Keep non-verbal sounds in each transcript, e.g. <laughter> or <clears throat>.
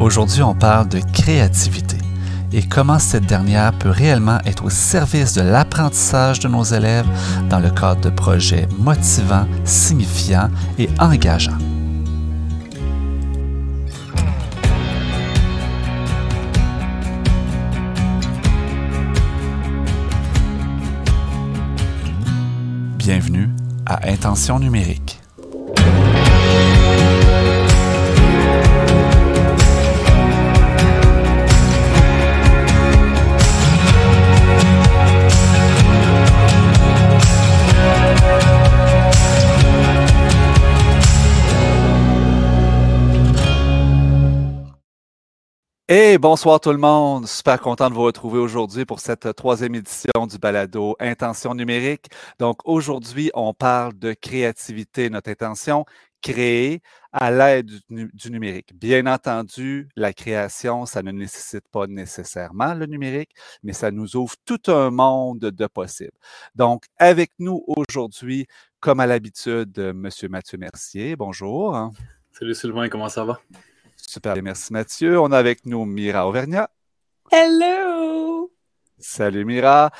Aujourd'hui, on parle de créativité et comment cette dernière peut réellement être au service de l'apprentissage de nos élèves dans le cadre de projets motivants, signifiants et engageants. Bienvenue à Intention numérique. Bonsoir tout le monde. Super content de vous retrouver aujourd'hui pour cette troisième édition du balado Intention numérique. Donc aujourd'hui, on parle de créativité. Notre intention, créer à l'aide du, numérique. Bien entendu, la création, ça ne nécessite pas nécessairement le numérique, mais ça nous ouvre tout un monde de possibles. Donc, avec nous aujourd'hui, comme à l'habitude, M. Mathieu Mercier. Bonjour. Salut Sylvain, comment ça va? Super, merci Mathieu. On a avec nous Mira Auvergnat. Hello! Salut Mira.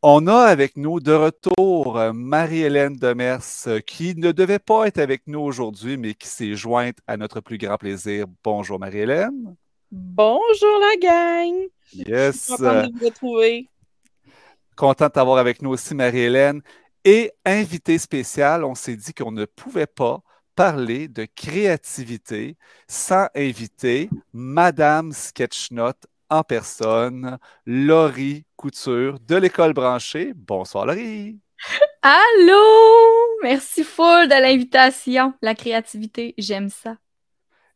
On a avec nous de retour euh, Marie-Hélène Demers, euh, qui ne devait pas être avec nous aujourd'hui, mais qui s'est jointe à notre plus grand plaisir. Bonjour Marie-Hélène. Bonjour la gang. Yes. Content de vous retrouver. Content de t'avoir avec nous aussi Marie-Hélène. Et invité spécial, on s'est dit qu'on ne pouvait pas parler de créativité sans inviter Madame Sketchnote en personne, Laurie Couture de l'école branchée. Bonsoir Laurie. Allô! Merci full de l'invitation. La créativité, j'aime ça.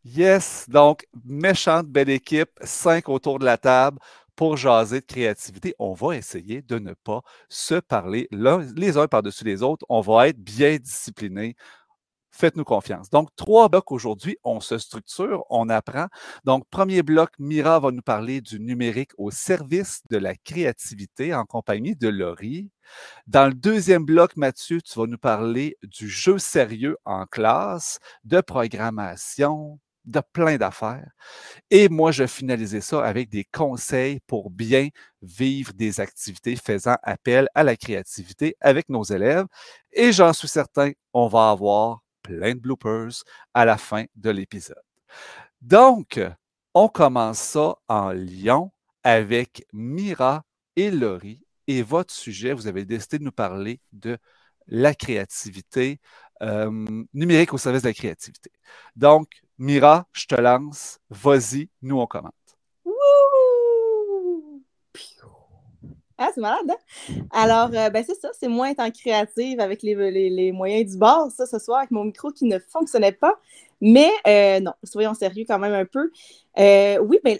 Yes, donc méchante belle équipe, cinq autour de la table pour jaser de créativité. On va essayer de ne pas se parler les uns par-dessus les autres. On va être bien disciplinés. Faites-nous confiance. Donc, trois blocs aujourd'hui, on se structure, on apprend. Donc, premier bloc, Mira va nous parler du numérique au service de la créativité en compagnie de Laurie. Dans le deuxième bloc, Mathieu, tu vas nous parler du jeu sérieux en classe, de programmation, de plein d'affaires. Et moi, je finalisais ça avec des conseils pour bien vivre des activités faisant appel à la créativité avec nos élèves. Et j'en suis certain, on va avoir plein de bloopers à la fin de l'épisode. Donc, on commence ça en Lyon avec Mira et Laurie. Et votre sujet, vous avez décidé de nous parler de la créativité euh, numérique au service de la créativité. Donc, Mira, je te lance. Vas-y, nous, on commence. Ah, c'est malade, hein? Alors, euh, ben c'est ça, c'est moi étant créative avec les, les, moyens du bord, ça, ce soir, avec mon micro qui ne fonctionnait pas. Mais euh, non, soyons sérieux quand même un peu. Euh, oui, ben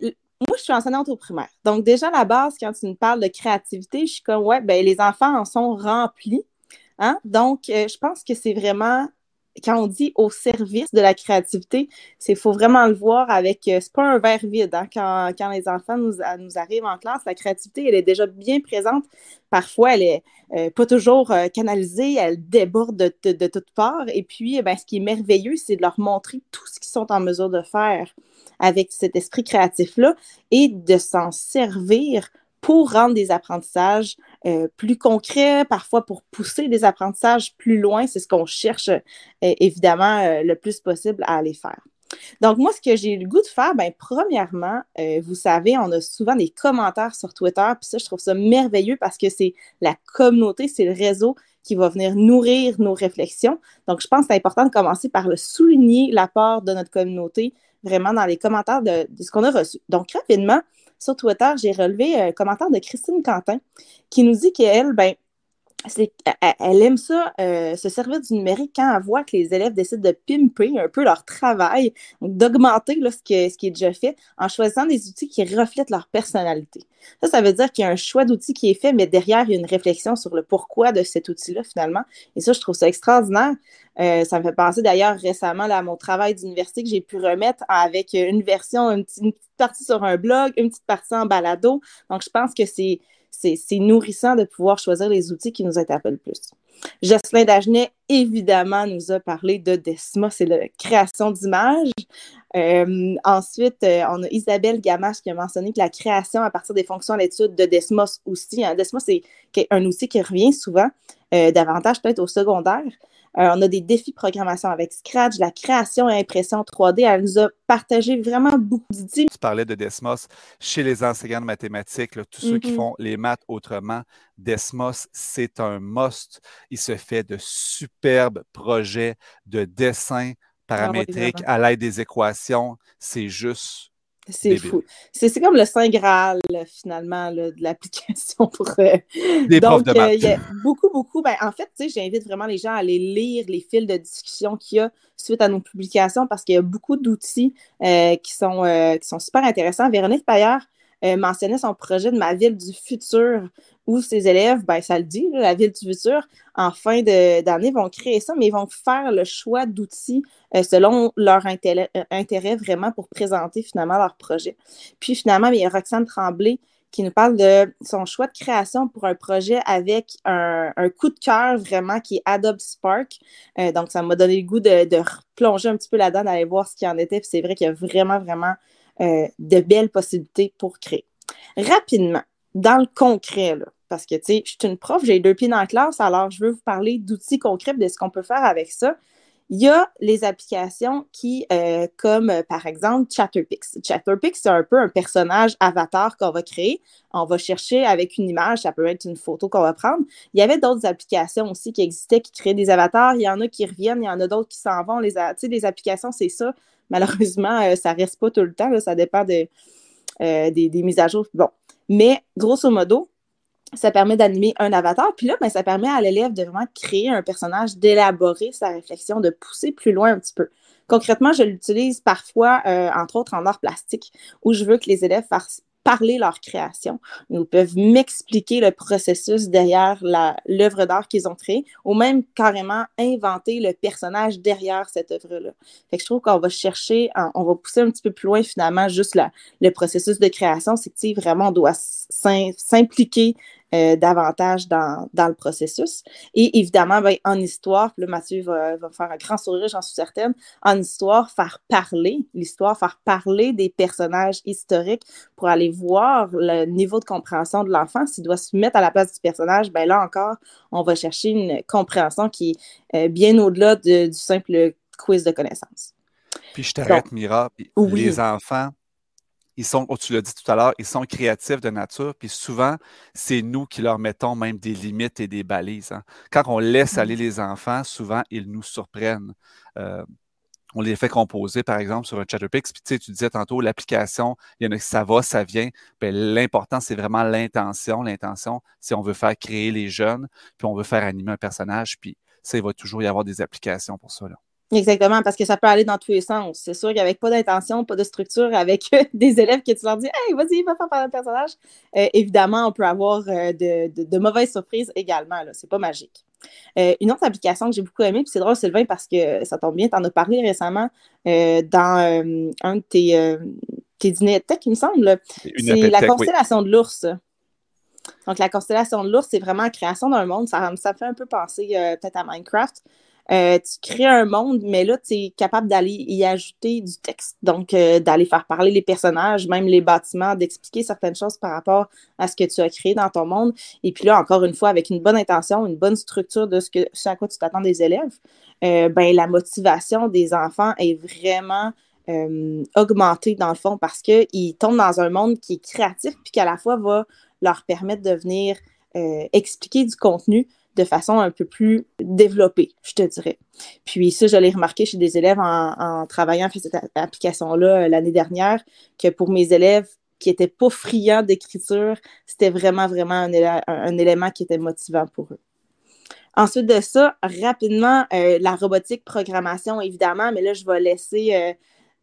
moi, je suis enseignante au primaire. Donc, déjà, à la base, quand tu me parles de créativité, je suis comme, ouais, ben les enfants en sont remplis. Hein? Donc, je pense que c'est vraiment quand on dit au service de la créativité, il faut vraiment le voir avec, euh, c'est pas un verre vide. Hein. quand, les enfants nous, nous, arrivent en classe, la créativité, elle est déjà bien présente. Parfois, elle est euh, pas toujours euh, canalisée, elle déborde de, de, toutes parts. Et puis, eh ben, ce qui est merveilleux, c'est de leur montrer tout ce qu'ils sont en mesure de faire avec cet esprit créatif-là et de s'en servir pour rendre des apprentissages euh, plus concrets, parfois pour pousser des apprentissages plus loin. C'est ce qu'on cherche euh, évidemment euh, le plus possible à aller faire. Donc, moi, ce que j'ai eu le goût de faire, bien, premièrement, vous savez, on a souvent des commentaires sur Twitter, puis ça, je trouve ça merveilleux parce que c'est la communauté, c'est le réseau qui va venir nourrir nos réflexions. Donc, je pense que c'est important de commencer par le souligner l'apport de notre communauté vraiment dans les commentaires de ce qu'on a reçu. Donc, rapidement, sur Twitter, j'ai relevé un commentaire de Christine Quentin qui nous dit qu'elle, ben, elle aime ça, euh, se servir du numérique quand elle voit que les élèves décident de pimper un peu leur travail, d'augmenter ce, qui est déjà fait en choisissant des outils qui reflètent leur personnalité. Ça, ça veut dire qu'il y a un choix d'outils qui est fait, mais derrière, il y a une réflexion sur le pourquoi de cet outil-là, finalement. Et ça, je trouve ça extraordinaire. Euh, ça me fait penser d'ailleurs récemment à mon travail d'université que j'ai pu remettre avec une version, une, petite partie sur un blog, une petite partie en balado. Donc, je pense que c'est c'est nourrissant de pouvoir choisir les outils qui nous interpellent le plus. Jocelyn Dagenet, évidemment, nous a parlé de Desma, c'est la création d'images. Euh, ensuite, euh, on a Isabelle Gamache qui a mentionné que la création à partir des fonctions d'étude de Desmos aussi. Hein. Desmos, c'est un outil qui revient souvent, davantage peut-être au secondaire. On a des défis de programmation avec Scratch, la création et impression 3D. Elle nous a partagé vraiment beaucoup d'idées. Tu parlais de Desmos chez les enseignants de mathématiques, tous ceux qui mm-hmm. font les maths autrement. Desmos, c'est un must. Il se fait de superbes projets de dessin paramétrique à l'aide des équations. C'est juste. C'est fou. C'est comme le Saint Graal, finalement, de l'application pour. Euh, des Donc, euh, il y a beaucoup, beaucoup. Ben, en fait, j'invite vraiment les gens à aller lire les fils de discussion qu'il y a suite à nos publications parce qu'il y a beaucoup d'outils euh, qui, sont, qui sont super intéressants. Véronique Payeur mentionnait son projet de ma ville du futur où ses élèves, ben, ça le dit, la ville du futur, en fin d'année, vont créer ça, mais ils vont faire le choix d'outils euh, selon leur intérêt, euh, intérêt, vraiment pour présenter finalement leur projet. Puis finalement, il y a Roxane Tremblay qui nous parle de son choix de création pour un projet avec un, coup de cœur vraiment qui est Adobe Spark. Euh, donc, ça m'a donné le goût de, de plonger un petit peu là-dedans, d'aller voir ce qu'il en était. Puis c'est vrai qu'il y a vraiment, vraiment de belles possibilités pour créer. Rapidement, dans le concret, parce que, tu sais, je suis une prof, j'ai deux pieds dans la classe, alors je veux vous parler d'outils concrets, de ce qu'on peut faire avec ça. Il y a les applications qui, euh, comme euh, par exemple Chatterpix. Chatterpix, c'est un peu un personnage avatar qu'on va créer. On va chercher avec une image, ça peut être une photo qu'on va prendre. Il y avait d'autres applications aussi qui existaient, qui créaient des avatars. Il y en a qui reviennent, il y en a d'autres qui s'en vont. Les, les applications, c'est ça. Malheureusement, euh, ça ne reste pas tout le temps. ça dépend des, des mises à jour. Bon, mais grosso modo, ça permet d'animer un avatar. Puis là, ben, ça permet à l'élève de vraiment créer un personnage, d'élaborer sa réflexion, de pousser plus loin un petit peu. Concrètement, je l'utilise parfois, euh, entre autres en art plastique, où je veux que les élèves fassent parler leur création. Ils peuvent m'expliquer le processus derrière l'œuvre d'art qu'ils ont créée ou même carrément inventer le personnage derrière cette œuvre-là. Fait que je trouve qu'on va chercher, on va pousser un petit peu plus loin finalement juste le processus de création, c'est que vraiment on doit s'impliquer euh, davantage dans, le processus. Et évidemment, ben, en histoire, là, Mathieu va, faire un grand sourire, j'en suis certaine, en histoire, faire parler l'histoire, faire parler des personnages historiques pour aller voir le niveau de compréhension de l'enfant. S'il doit se mettre à la place du personnage, ben là encore, on va chercher une compréhension qui est euh, bien au-delà du simple quiz de connaissances. Puis je t'arrête, Mira. Les enfants, ils sont, oh, tu l'as dit tout à l'heure, ils sont créatifs de nature, puis souvent, c'est nous qui leur mettons même des limites et des balises. Hein. Quand on laisse aller les enfants, souvent, ils nous surprennent. Euh, on les fait composer, par exemple, sur un Chatterpix. Puis tu, sais, tu disais tantôt, l'application, il y en a ça va, ça vient. Ben, l'important, c'est vraiment l'intention. L'intention, si on veut faire créer les jeunes, puis on veut faire animer un personnage, puis ça, il va toujours y avoir des applications pour ça. Là. Exactement, parce que ça peut aller dans tous les sens. C'est sûr qu'avec pas d'intention, pas de structure, avec <laughs> des élèves que tu leur dis Hey, vas-y, va faire parler le personnage, euh, évidemment, on peut avoir euh, de, mauvaises surprises également. C'est pas magique. Euh, une autre application que j'ai beaucoup aimée, puis c'est drôle, Sylvain, parce que ça tombe bien, tu en as parlé récemment dans un de tes, tes dîners tech, il me semble. C'est la constellation de l'ours. Donc, la constellation de l'ours, c'est vraiment la création d'un monde. Ça, ça fait un peu penser peut-être à Minecraft. Euh, tu crées un monde, mais là, tu es capable d'aller y ajouter du texte. Donc, euh, d'aller faire parler les personnages, même les bâtiments, d'expliquer certaines choses par rapport à ce que tu as créé dans ton monde. Et puis là, encore une fois, avec une bonne intention, une bonne structure de ce, que, à quoi tu t'attends des élèves, euh, ben, la motivation des enfants est vraiment augmentée dans le fond parce qu'ils tombent dans un monde qui est créatif puis qu'à la fois va leur permettre de venir expliquer du contenu de façon un peu plus développée, je te dirais. Puis ça, je l'ai remarqué chez des élèves en, travaillant sur cette application-là euh, l'année dernière, que pour mes élèves qui n'étaient pas friands d'écriture, c'était vraiment, vraiment un, élément qui était motivant pour eux. Ensuite de ça, rapidement, euh, la robotique programmation, évidemment, mais là, je vais laisser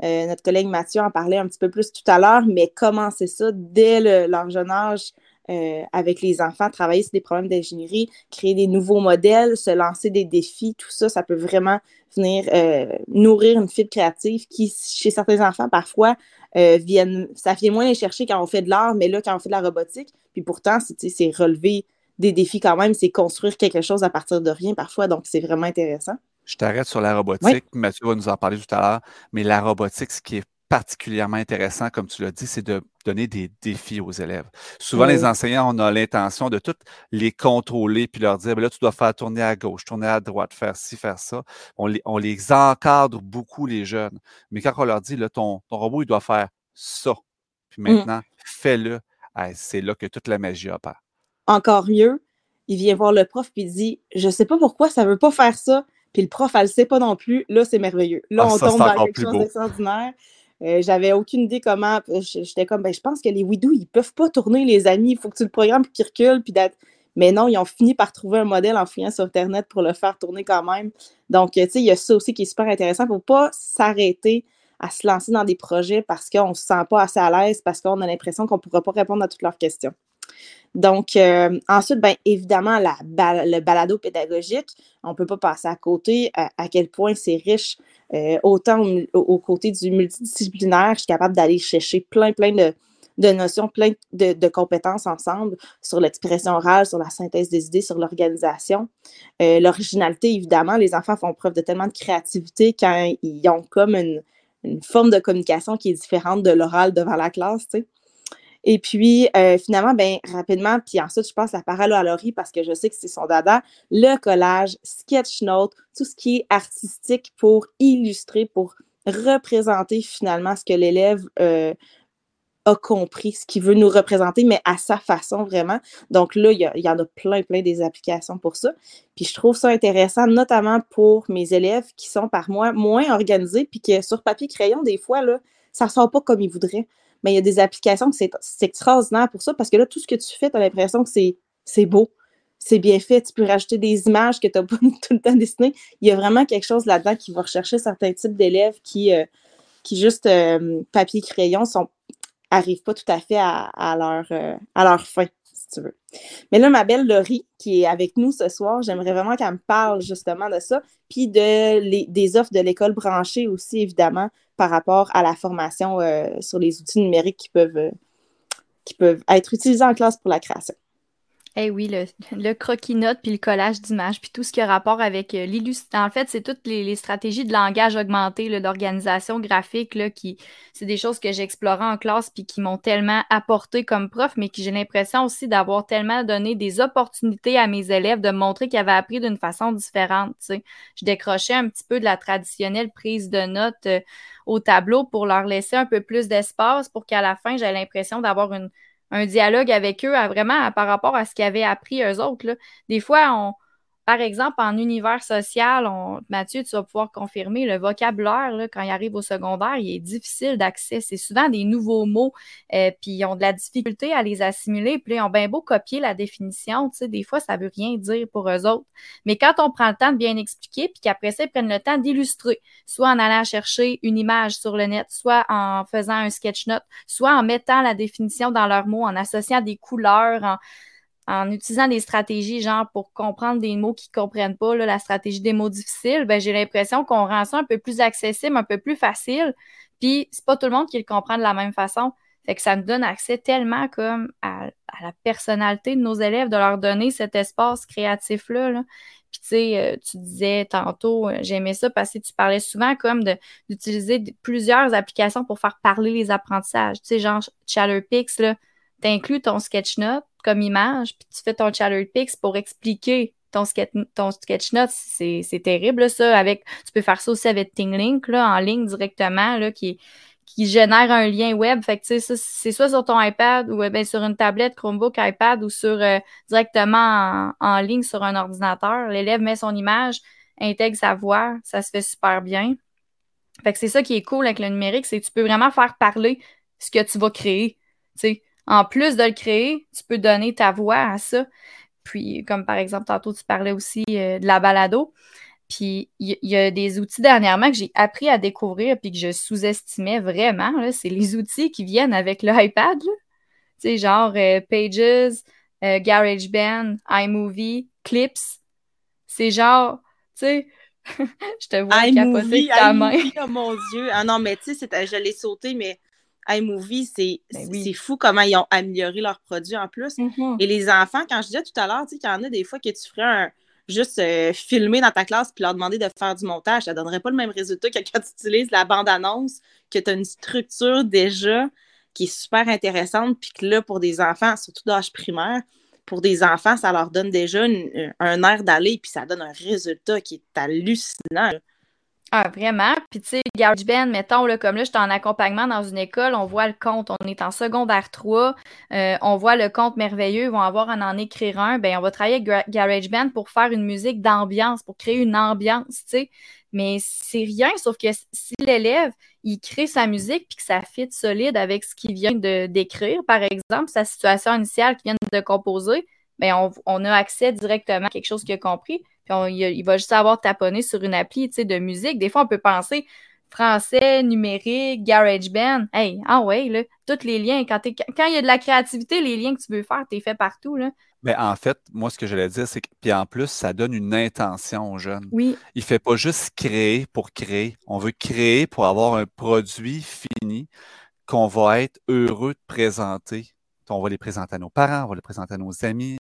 euh, notre collègue Mathieu en parler un petit peu plus tout à l'heure, mais commencer ça dès leur jeune âge, euh, avec les enfants, travailler sur des problèmes d'ingénierie, créer des nouveaux modèles, se lancer des défis, tout ça, ça peut vraiment venir euh, nourrir une fibre créative qui, chez certains enfants, parfois, euh, viennent, ça vient moins les chercher quand on fait de l'art, mais là, quand on fait de la robotique, puis pourtant, c'est relever des défis quand même, c'est construire quelque chose à partir de rien parfois, donc c'est vraiment intéressant. Je t'arrête sur la robotique. Mathieu va nous en parler tout à l'heure. Mais la robotique, ce qui est particulièrement intéressant, comme tu l'as dit, c'est de donner des défis aux élèves. Souvent, les enseignants, on a l'intention de tout les contrôler puis leur dire, ben là, tu dois faire tourner à gauche, tourner à droite, faire ci, faire ça. On les, on les encadre beaucoup, les jeunes. Mais quand on leur dit, là, ton, ton robot, il doit faire ça. Puis Mmh. maintenant, fais-le. Hey, c'est là que toute la magie opère. Encore mieux, il vient voir le prof puis il dit Je sais pas pourquoi ça veut pas faire ça. Puis le prof, elle le sait pas non plus. Là, c'est merveilleux. Là, Ah, on ça, tombe dans quelque chose d'extraordinaire. Euh, J'avais aucune idée comment. J- J'étais comme, ben, je pense que les Widoo, ils peuvent pas tourner, les amis. Il faut que tu le programmes puis qu'ils reculent. Puis Mais non, ils ont fini par trouver un modèle en fouillant sur Internet pour le faire tourner quand même. Donc, euh, tu sais, il y a ça aussi qui est super intéressant pour pas s'arrêter à se lancer dans des projets parce qu'on se sent pas assez à l'aise, parce qu'on a l'impression qu'on pourra pas répondre à toutes leurs questions. Donc, euh, ensuite, bien évidemment, la le balado pédagogique, on ne peut pas passer à côté à quel point c'est riche, euh, autant au, côté du multidisciplinaire, je suis capable d'aller chercher plein, plein de, de notions, plein de, de compétences ensemble sur l'expression orale, sur la synthèse des idées, sur l'organisation. Euh, L'originalité, évidemment, les enfants font preuve de tellement de créativité quand ils ont comme une, une forme de communication qui est différente de l'oral devant la classe. Et puis, euh, finalement, ben, rapidement, puis ensuite, je passe la parole à Laurie parce que je sais que c'est son dada, le collage, sketch note, tout ce qui est artistique pour illustrer, pour représenter finalement ce que l'élève euh, a compris, ce qu'il veut nous représenter, mais à sa façon vraiment. Donc là, il y, en a plein, plein des applications pour ça. Puis je trouve ça intéressant, notamment pour mes élèves qui sont par moi moins organisés, puis que sur papier crayon, des fois, là, ça ne sort pas comme ils voudraient. Mais il y a des applications c'est extraordinaire pour ça, parce que là, tout ce que tu fais, tu as l'impression que c'est beau, c'est bien fait. Tu peux rajouter des images que tu n'as pas <laughs> tout le temps dessinées. Il y a vraiment quelque chose là-dedans qui va rechercher certains types d'élèves qui, euh, qui juste euh, papier crayon sont arrivent pas tout à fait à, à leur, euh, à leur fin, tu veux. Mais là, ma belle Laurie, qui est avec nous ce soir, j'aimerais vraiment qu'elle me parle justement de ça, puis de des offres de l'école branchée aussi, évidemment, par rapport à la formation euh, sur les outils numériques euh, qui peuvent être utilisés en classe pour la création. Eh oui, le, le croquis-note puis le collage d'images, puis tout ce qui a rapport avec euh, l'illustration. En fait, c'est toutes les, les stratégies de langage augmenté, d'organisation graphique, là, qui, c'est des choses que j'ai explorées en classe puis qui m'ont tellement apporté comme prof, mais qui j'ai l'impression aussi d'avoir tellement donné des opportunités à mes élèves de montrer qu'ils avaient appris d'une façon différente. Je décrochais un petit peu de la traditionnelle prise de notes euh, au tableau pour leur laisser un peu plus d'espace pour qu'à la fin, j'ai l'impression d'avoir une un dialogue avec eux vraiment par rapport à ce qu'ils avaient appris eux autres. là. Des fois, on, par exemple, en univers social, Mathieu, tu vas pouvoir confirmer, le vocabulaire, quand il arrive au secondaire, il est difficile d'accès. C'est souvent des nouveaux mots, euh, puis ils ont de la difficulté à les assimiler, puis ils ont bien beau copier la définition, tu sais, des fois, ça veut rien dire pour eux autres. Mais quand on prend le temps de bien expliquer, puis qu'après ça, ils prennent le temps d'illustrer, soit en allant chercher une image sur le net, soit en faisant un sketch note, soit en mettant la définition dans leurs mots, en associant des couleurs, en, en utilisant des stratégies, genre pour comprendre des mots qu'ils ne comprennent pas, là, la stratégie des mots difficiles, ben, j'ai l'impression qu'on rend ça un peu plus accessible, un peu plus facile. Puis c'est pas tout le monde qui le comprend de la même façon. Fait que ça nous donne accès tellement comme à, la personnalité de nos élèves, de leur donner cet espace créatif-là. là. Puis tu sais, euh, tu disais tantôt, euh, j'aimais ça parce que tu parlais souvent comme d'utiliser plusieurs applications pour faire parler les apprentissages. Tu sais, genre Chatterpix, là, t'inclus ton sketchnote comme image, puis tu fais ton Chatterpix pour expliquer ton, sketch. C'est c'est terrible, ça. Avec, tu peux faire ça aussi avec ThingLink, là, en ligne directement, là, qui, qui génère un lien web. Fait que, tu sais, c'est soit sur ton iPad ou euh, ben, sur une tablette Chromebook, iPad ou sur euh, directement en, en ligne sur un ordinateur. L'élève met son image, intègre sa voix, ça se fait super bien. Fait que c'est ça qui est cool avec le numérique, c'est que tu peux vraiment faire parler ce que tu vas créer. Tu sais, en plus de le créer, tu peux donner ta voix à ça. Puis, comme par exemple, tantôt, tu parlais aussi euh, de la balado. Puis, il y, y, a des outils dernièrement que j'ai appris à découvrir puis que je sous-estimais vraiment. C'est les outils qui viennent avec l'iPad. <laughs> Tu sais, genre euh, Pages, euh, GarageBand, iMovie, Clips. C'est genre, tu sais, <laughs> je te vois capoter avec ta main. oh mon Dieu. Ah non, mais tu sais, je l'ai sauté, mais iMovie, c'est Ben c'est- oui. fou comment ils ont amélioré leurs produits en plus. Mhm. Et les enfants, quand je disais tout à l'heure, tu sais, qu'il y en a des fois que tu ferais un, juste euh, filmer dans ta classe puis leur demander de faire du montage. Ça donnerait pas le même résultat que quand tu utilises la bande-annonce, que tu as une structure déjà qui est super intéressante, puis que là, pour des enfants, surtout d'âge primaire, pour des enfants, ça leur donne déjà un air d'aller, puis ça donne un résultat qui est hallucinant. Ah, vraiment? Puis, tu sais, GarageBand, mettons, là, comme là, je suis en accompagnement dans une école, on voit le compte, on est en secondaire 3, euh, on voit le compte merveilleux, ils vont avoir à en écrire un. Ben, on va travailler avec GarageBand pour faire une musique d'ambiance, pour créer une ambiance, tu sais. Mais c'est rien, sauf que si l'élève, il crée sa musique puis que ça fit solide avec ce qu'il vient de d'écrire, par exemple, sa situation initiale qu'il vient de composer, ben on, on a accès directement à quelque chose qu'il a compris il, va juste avoir taponné sur une appli de musique. Des fois, on peut penser français, numérique, GarageBand. Hey, ah ouais, là, tous les liens. Quand, quand il y a de la créativité, les liens que tu veux faire, tu es fait partout. Là. Mais en fait, moi, ce que j'allais dire, c'est que, puis en plus, ça donne une intention aux jeunes. Oui. Il ne fait pas juste créer pour créer. On veut créer pour avoir un produit fini qu'on va être heureux de présenter. On va les présenter à nos parents, on va les présenter à nos amis.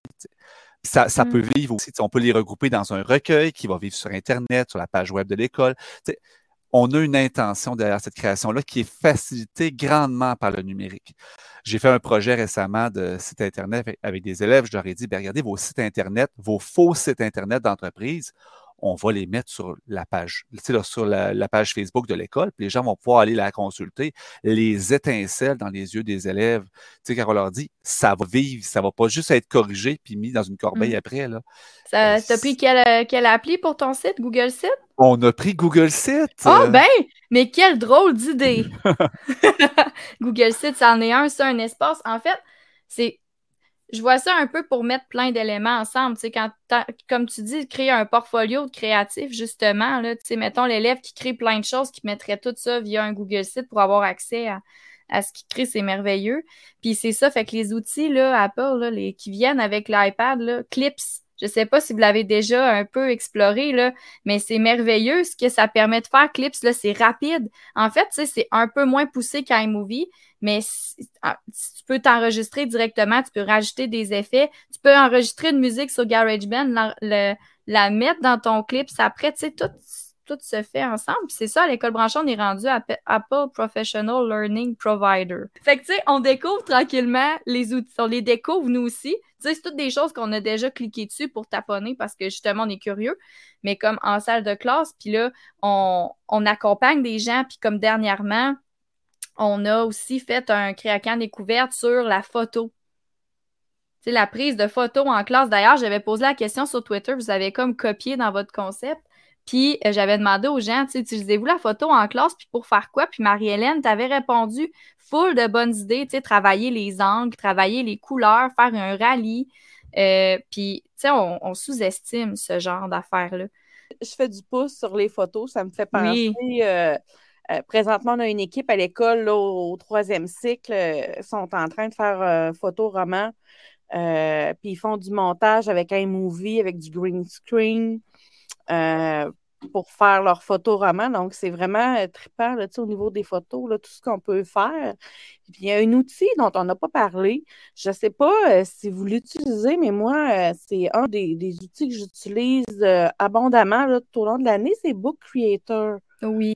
Ça, mmh. peut vivre aussi. On peut les regrouper dans un recueil qui va vivre sur Internet, sur la page web de l'école. On a une intention derrière cette création-là qui est facilitée grandement par le numérique. J'ai fait un projet récemment de site Internet avec, des élèves. Je leur ai dit, ben, regardez vos sites Internet, vos faux sites Internet d'entreprise on va les mettre sur la page, sur la, page Facebook de l'école, puis les gens vont pouvoir aller la consulter. Les étincelles dans les yeux des élèves, tu sais, quand on leur dit, ça va vivre, ça va pas juste être corrigé puis mis dans une corbeille mmh. après. Là. Ça, euh, pris quelle, quelle, appli pour ton site, Google Site? On a pris Google Site. Ah ben, mais quelle drôle d'idée! <laughs> <laughs> Google Site, ça en est un, c'est un espace. En fait, c'est je vois ça un peu pour mettre plein d'éléments ensemble. Tu sais, quand comme tu dis, créer un portfolio de créatif, justement, là, tu sais, mettons l'élève qui crée plein de choses, qui mettrait tout ça via un Google Site pour avoir accès à, ce qu'il crée, c'est merveilleux. Puis c'est ça, fait que les outils, là, Apple, là, les, qui viennent avec l'iPad, Clips, je ne sais pas si vous l'avez déjà un peu exploré, là, mais c'est merveilleux ce que ça permet de faire. Clips, c'est rapide. En fait, c'est un peu moins poussé qu'iMovie, mais ah, tu peux t'enregistrer directement, tu peux rajouter des effets. Tu peux enregistrer une musique sur GarageBand, la, la mettre dans ton clip. Après, tu sais, tout, tout se fait ensemble. C'est ça, à l'école Branchon, on est rendu Apple Professional Learning Provider. Fait que, tu sais, on découvre tranquillement les outils. On les découvre, nous aussi. Tu sais, c'est toutes des choses qu'on a déjà cliqué dessus pour taponner parce que, justement, on est curieux. Mais comme en salle de classe, puis là, on, accompagne des gens. Puis comme dernièrement, on a aussi fait un créacan découverte sur la photo. C'est la prise de photo en classe. D'ailleurs, j'avais posé la question sur Twitter, vous avez comme copié dans votre concept. Puis euh, j'avais demandé aux gens, utilisez-vous la photo en classe, puis pour faire quoi? Puis Marie-Hélène, t'avais répondu full de bonnes idées, tu sais, travailler les angles, travailler les couleurs, faire un rallye. Euh, puis, tu sais, on, sous-estime ce genre d'affaires-là. Je fais du pouce sur les photos, ça me fait penser. Euh, euh, présentement, on a une équipe à l'école au, troisième cycle. Ils sont en train de faire un photoroman. Puis ils font du montage avec un movie, avec du green screen pour faire leur photoroman. Donc, c'est vraiment trippant là, au niveau des photos, là, tout ce qu'on peut faire. Puis, il y a un outil dont on n'a pas parlé. Je ne sais pas si vous l'utilisez, mais moi, c'est un des, outils que j'utilise abondamment tout au long de l'année, c'est Book Creator. Oui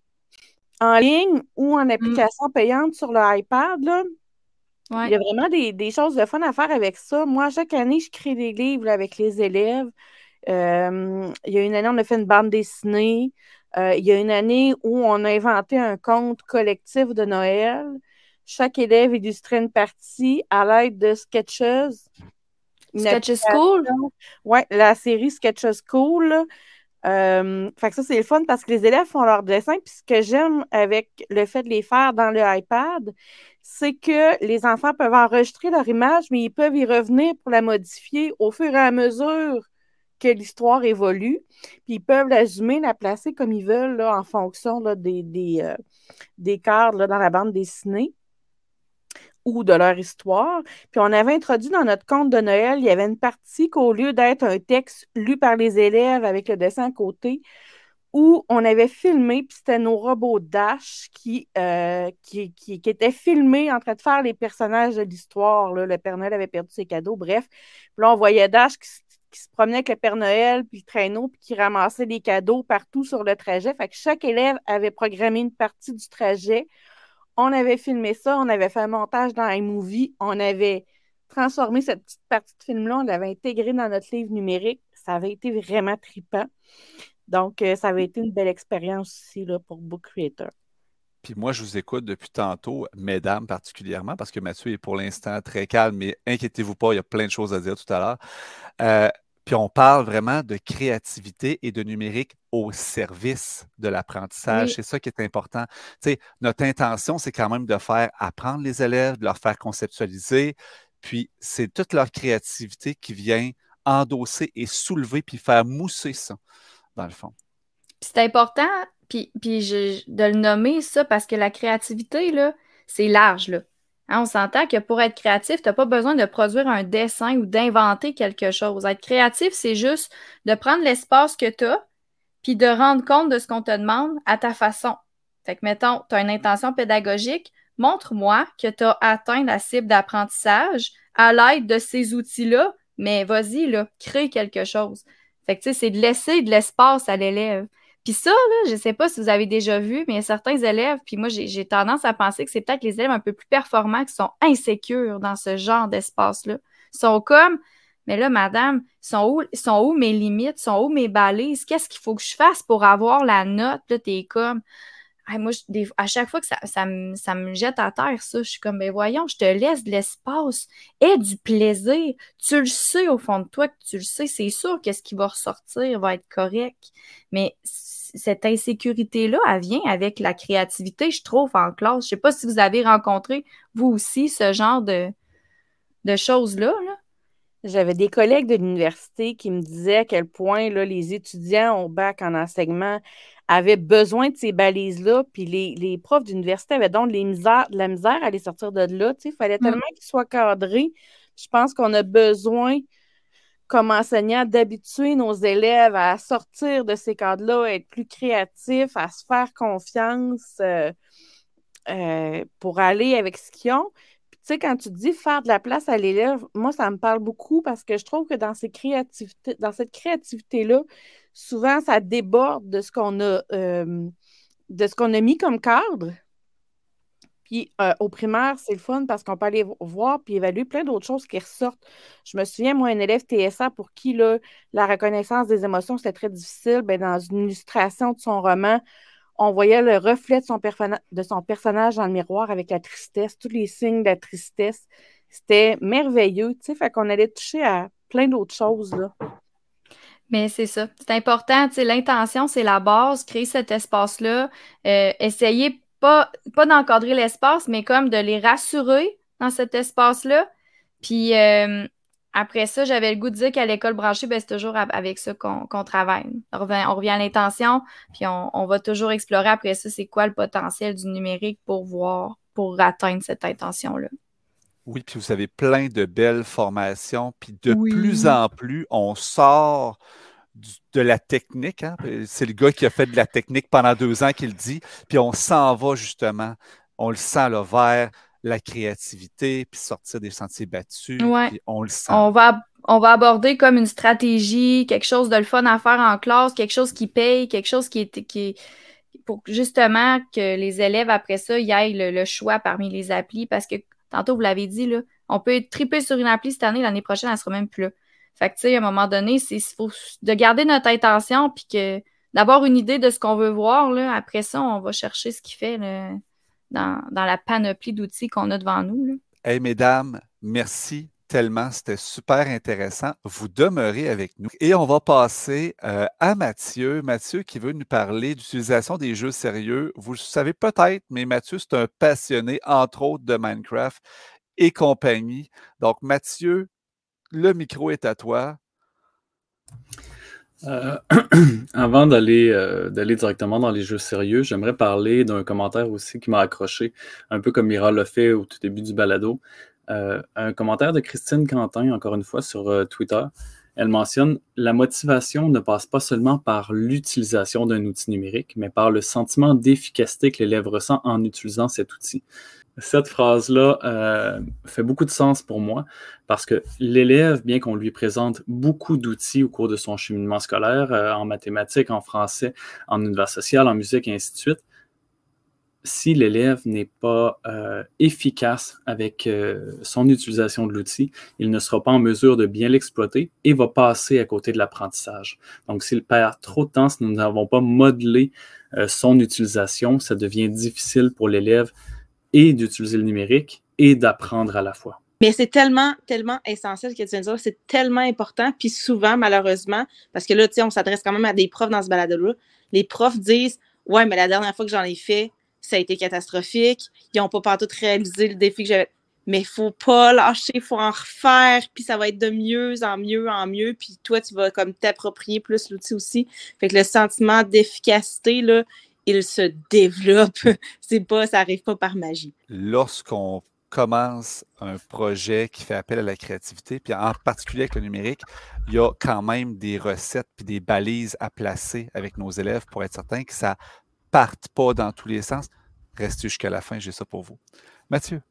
en ligne ou en mmh. application payante sur le iPad, il y a vraiment des, choses de fun à faire avec ça. Moi, chaque année, je crée des livres avec les élèves. Il y a une année, on a fait une bande dessinée. Euh, il y a une année où on a inventé un conte collectif de Noël. Chaque élève illustrait une partie à l'aide de Sketches. Sketches School? Oui, la série Sketches School. Euh, fait que ça, c'est le fun parce que les élèves font leurs dessins. Puis ce que j'aime avec le fait de les faire dans le iPad, c'est que les enfants peuvent enregistrer leur image, mais ils peuvent y revenir pour la modifier au fur et à mesure l'histoire évolue. Puis ils peuvent la zoomer, la placer comme ils veulent en fonction des, des, euh, cadres dans la bande dessinée ou de leur histoire. Puis on avait introduit dans notre conte de Noël, il y avait une partie qu'au lieu d'être un texte lu par les élèves avec le dessin côté, où on avait filmé, puis c'était nos robots Dash qui, euh, qui, qui, étaient filmés en train de faire les personnages de l'histoire. Le Père Noël avait perdu ses cadeaux, bref. Puis là, on voyait Dash qui qui se promenait avec le Père Noël, puis le traîneau, puis qui ramassait des cadeaux partout sur le trajet. Fait que chaque élève avait programmé une partie du trajet. On avait filmé ça, on avait fait un montage dans iMovie, on avait transformé cette petite partie de film-là, on l'avait intégré dans notre livre numérique. Ça avait été vraiment trippant. Donc, euh, ça avait été une belle expérience aussi là, pour Book Creator. Puis moi, je vous écoute depuis tantôt, mesdames particulièrement, parce que Mathieu est pour l'instant très calme, mais inquiétez-vous pas, il y a plein de choses à dire tout à l'heure. Euh, puis on parle vraiment de créativité et de numérique au service de l'apprentissage. C'est ça qui est important. Tu sais, notre intention, c'est quand même de faire apprendre les élèves, de leur faire conceptualiser. Puis c'est toute leur créativité qui vient endosser et soulever puis faire mousser ça, dans le fond. C'est important puis, de le nommer, ça, parce que la créativité, là, c'est large, là. Hein, on s'entend que pour être créatif, tu n'as pas besoin de produire un dessin ou d'inventer quelque chose. Être créatif, c'est juste de prendre l'espace que tu as, puis de rendre compte de ce qu'on te demande à ta façon. Fait que, mettons, tu as une intention pédagogique, montre-moi que tu as atteint la cible d'apprentissage à l'aide de ces outils-là, mais vas-y, là, crée quelque chose. Fait que, tu sais, c'est de laisser de l'espace à l'élève. Puis ça, je ne sais pas si vous avez déjà vu, mais certains élèves, puis moi, j'ai tendance à penser que c'est peut-être les élèves un peu plus performants qui sont insécures dans ce genre d'espace-là. Ils sont comme, mais là, madame, sont où, sont où mes limites? Sont où mes balises? Qu'est-ce qu'il faut que je fasse pour avoir la note? Là, t'es comme, moi, à chaque fois que ça, me, jette à terre, ça, je suis comme, ben voyons, je te laisse de l'espace et du plaisir. Tu le sais au fond de toi que tu le sais, c'est sûr que ce qui va ressortir va être correct. Mais cette insécurité-là, elle vient avec la créativité, je trouve, en classe. Je sais pas si vous avez rencontré, vous aussi, ce genre de, de choses-là. J'avais des collègues de l'université qui me disaient à quel point là, les étudiants au bac en enseignement avaient besoin de ces balises-là, puis les, profs d'université avaient donc les misères, de la misère à les sortir de là. Il fallait mmh. tellement qu'ils soient cadrés. Je pense qu'on a besoin comme enseignant, d'habituer nos élèves à sortir de ces cadres-là, à être plus créatifs, à se faire confiance euh, euh, pour aller avec ce qu'ils ont. Puis, tu sais, quand tu dis faire de la place à l'élève, moi, ça me parle beaucoup parce que je trouve que dans, ces créativités, dans cette créativité-là, souvent, ça déborde de ce qu'on a, euh, de ce qu'on a mis comme cadre. Puis euh, au primaire, c'est le fun parce qu'on peut aller voir puis évaluer plein d'autres choses qui ressortent. Je me souviens, moi, un élève TSA pour qui la reconnaissance des émotions, c'était très difficile. Bien, dans une illustration de son roman, on voyait le reflet de son, personnage dans le miroir avec la tristesse, tous les signes de la tristesse. C'était merveilleux, tu sais, fait qu'on allait toucher à plein d'autres choses. Mais c'est ça. C'est important. L'intention, c'est la base. Créer cet espace-là. Euh, essayer pas, d'encadrer l'espace, mais comme de les rassurer dans cet espace-là. Puis euh, après ça, j'avais le goût de dire qu'à l'école branchée, ben, c'est toujours avec ça qu'on travaille. On revient, à l'intention, puis on, va toujours explorer après ça, c'est quoi le potentiel du numérique pour voir, pour atteindre cette intention-là. Oui, puis vous avez plein de belles formations, puis de plus en plus, on sort de la technique. Hein. C'est le gars qui a fait de la technique pendant deux ans qui le dit. Puis on s'en va justement, on le sent vers la créativité, puis sortir des sentiers battus. on le sent. On va, on va aborder comme une stratégie, quelque chose de le fun à faire en classe, quelque chose qui paye, quelque chose qui est, qui pour justement que les élèves, après ça, y aillent le, le, choix parmi les applis. Parce que tantôt, vous l'avez dit, on peut triper sur une appli cette année, l'année prochaine, elle ne sera même plus là. Fait que, tu sais, à un moment donné, c'est faut de garder notre intention, puis que d'avoir une idée de ce qu'on veut voir. Là. Après ça, on va chercher ce qui fait dans, la panoplie d'outils qu'on a devant nous. Là. Hey, mesdames, merci tellement. C'était super intéressant. Vous demeurez avec nous. Et on va passer euh, à Mathieu. Mathieu qui veut nous parler d'utilisation des jeux sérieux. Vous le savez peut-être, mais Mathieu, c'est un passionné, entre autres, de Minecraft et compagnie. Donc, Mathieu, le micro est à toi. Euh, <clears throat> avant d'aller euh, d'aller directement dans les jeux sérieux, j'aimerais parler d'un commentaire aussi qui m'a accroché, un peu comme Mira l'a fait au tout début du balado. Euh, un commentaire de Christine Quentin, encore une fois, sur Twitter. Elle mentionne La motivation ne passe pas seulement par l'utilisation d'un outil numérique, mais par le sentiment d'efficacité que l'élève ressent en utilisant cet outil. cette phrase-là euh, fait beaucoup de sens pour moi parce que l'élève, bien qu'on lui présente beaucoup d'outils au cours de son cheminement scolaire, euh, en mathématiques, en français, en univers social, en musique et ainsi de suite, si l'élève n'est pas euh, efficace avec son utilisation de l'outil, il ne sera pas en mesure de bien l'exploiter et va passer à côté de l'apprentissage. Donc, s'il perd trop de temps, si nous n'avons pas modelé son utilisation, ça devient difficile pour l'élève et d'utiliser le numérique et d'apprendre à la fois. Mais c'est tellement, tellement essentiel ce que tu viens de dire. C'est tellement important. Puis souvent, malheureusement, parce que là, tu sais, on s'adresse quand même à des profs dans ce balade-là. Les profs disent Ouais, mais la dernière fois que j'en ai fait, ça a été catastrophique. Ils n'ont pas partout réalisé le défi que j'avais. Mais il faut pas lâcher, il faut en refaire, puis ça va être de mieux en mieux en mieux, puis toi, tu vas comme t'approprier plus l'outil aussi. Fait que le sentiment d'efficacité, là, il se développe. <laughs> C'est pas, ça n'arrive pas par magie. Lorsqu'on commence un projet qui fait appel à la créativité, puis en particulier avec le numérique, il y a quand même des recettes puis des balises à placer avec nos élèves pour être certain que ça ne parte pas dans tous les sens. Restez jusqu'à la fin, j'ai ça pour vous. Mathieu.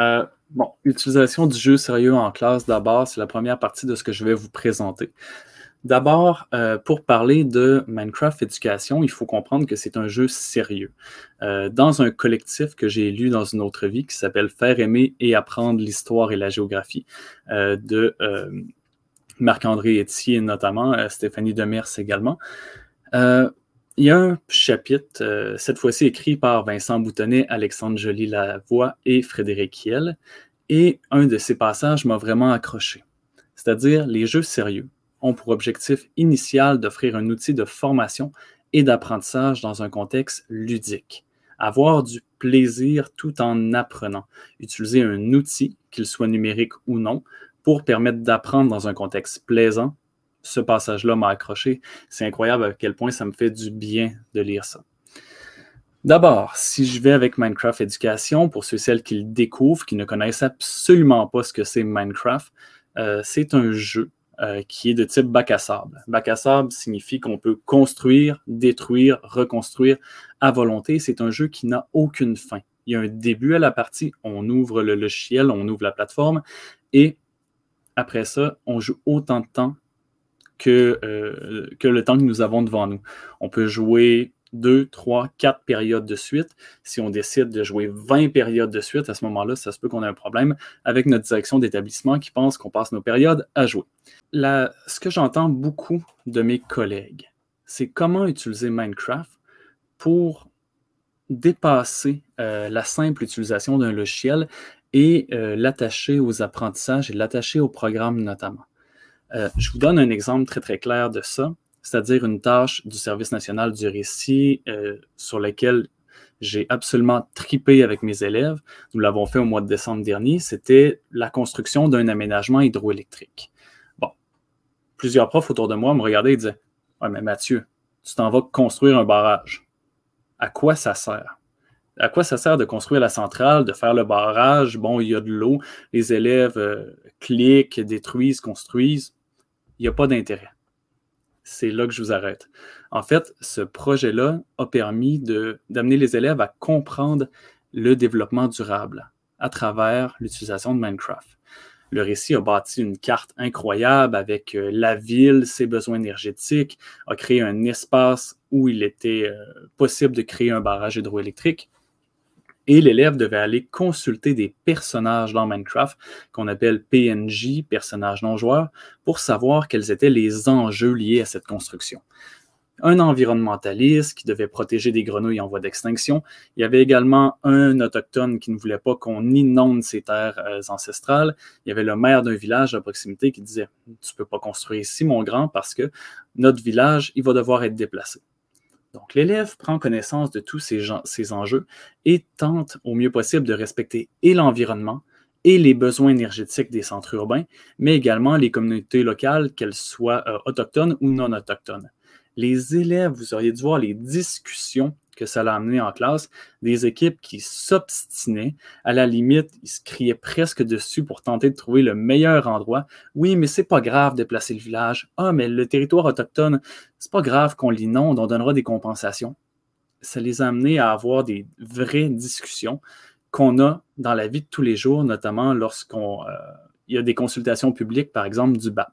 Euh, bon, utilisation du jeu sérieux en classe d'abord, c'est la première partie de ce que je vais vous présenter. D'abord, euh, pour parler de Minecraft Éducation, il faut comprendre que c'est un jeu sérieux. Euh, dans un collectif que j'ai lu dans une autre vie qui s'appelle Faire aimer et apprendre l'histoire et la géographie de Marc-André Etier notamment, Stéphanie Demers également. Il y a un chapitre, cette fois-ci écrit par Vincent Boutonnet, Alexandre Joly-Lavoie et Frédéric Kiel, et un de ces passages m'a vraiment accroché, c'est-à-dire les jeux sérieux ont pour objectif initial d'offrir un outil de formation et d'apprentissage dans un contexte ludique. Avoir du plaisir tout en apprenant. Utiliser un outil, qu'il soit numérique ou non, pour permettre d'apprendre dans un contexte plaisant. Ce passage-là m'a accroché. C'est incroyable à quel point ça me fait du bien de lire ça. D'abord, si je vais avec Minecraft Éducation, pour ceux et celles qui le découvrent, qui ne connaissent absolument pas ce que c'est Minecraft, euh, c'est un jeu euh, qui est de type bac à sable. Bac à sable signifie qu'on peut construire, détruire, reconstruire à volonté. C'est un jeu qui n'a aucune fin. Il y a un début à la partie, on ouvre le logiciel, on ouvre la plateforme et après ça, on joue autant de temps que, euh, que le temps que nous avons devant nous. On peut jouer deux, trois, quatre périodes de suite. Si on décide de jouer 20 périodes de suite, à ce moment-là, ça se peut qu'on ait un problème avec notre direction d'établissement qui pense qu'on passe nos périodes à jouer. ce que j'entends beaucoup de mes collègues, c'est comment utiliser Minecraft pour dépasser euh, la simple utilisation d'un logiciel et euh, l'attacher aux apprentissages et l'attacher au programme notamment. Euh, je vous donne un exemple très très clair de ça c'est-à-dire une tâche du Service national du récit euh, sur laquelle j'ai absolument tripé avec mes élèves. Nous l'avons fait au mois de décembre dernier. C'était la construction d'un aménagement hydroélectrique. Bon, plusieurs profs autour de moi me regardaient et disaient Ouais, mais Mathieu, tu t'en vas construire un barrage. À quoi ça sert? À quoi ça sert de construire la centrale, de faire le barrage? Bon, il y a de l'eau, les élèves euh, cliquent, détruisent, construisent. Il n'y a pas d'intérêt c'est là que je vous arrête. En fait, ce projet-là a permis d'amener les élèves à comprendre le développement durable à travers l'utilisation de Minecraft. Le récit a bâti une carte incroyable avec euh, la ville, ses besoins énergétiques, a créé un espace où il était euh, possible de créer un barrage hydroélectrique et l'élève devait aller consulter des personnages dans Minecraft qu'on appelle PNJ, personnages non joueurs, pour savoir quels étaient les enjeux liés à cette construction. Un environnementaliste qui devait protéger des grenouilles en voie d'extinction. Il y avait également un autochtone qui ne voulait pas qu'on inonde ses terres euh, ancestrales. Il y avait le maire d'un village à proximité qui disait Tu peux pas construire ici, mon grand, parce que notre village, il va devoir être déplacé. Donc, l'élève prend connaissance de tous ces, enjeux et tente au mieux possible de respecter et l'environnement et les besoins énergétiques des centres urbains, mais également les communautés locales, qu'elles soient euh, autochtones ou non autochtones. Les élèves, vous auriez dû voir les discussions que ça l'a amené en classe, des équipes qui s'obstinaient, à la limite, ils se criaient presque dessus pour tenter de trouver le meilleur endroit. Oui, mais c'est pas grave de placer le village. Ah, mais le territoire autochtone, c'est pas grave qu'on l'inonde, on donnera des compensations. Ça les a amenés à avoir des vraies discussions qu'on a dans la vie de tous les jours, notamment lorsqu'on il y a des consultations publiques, par exemple, du BAP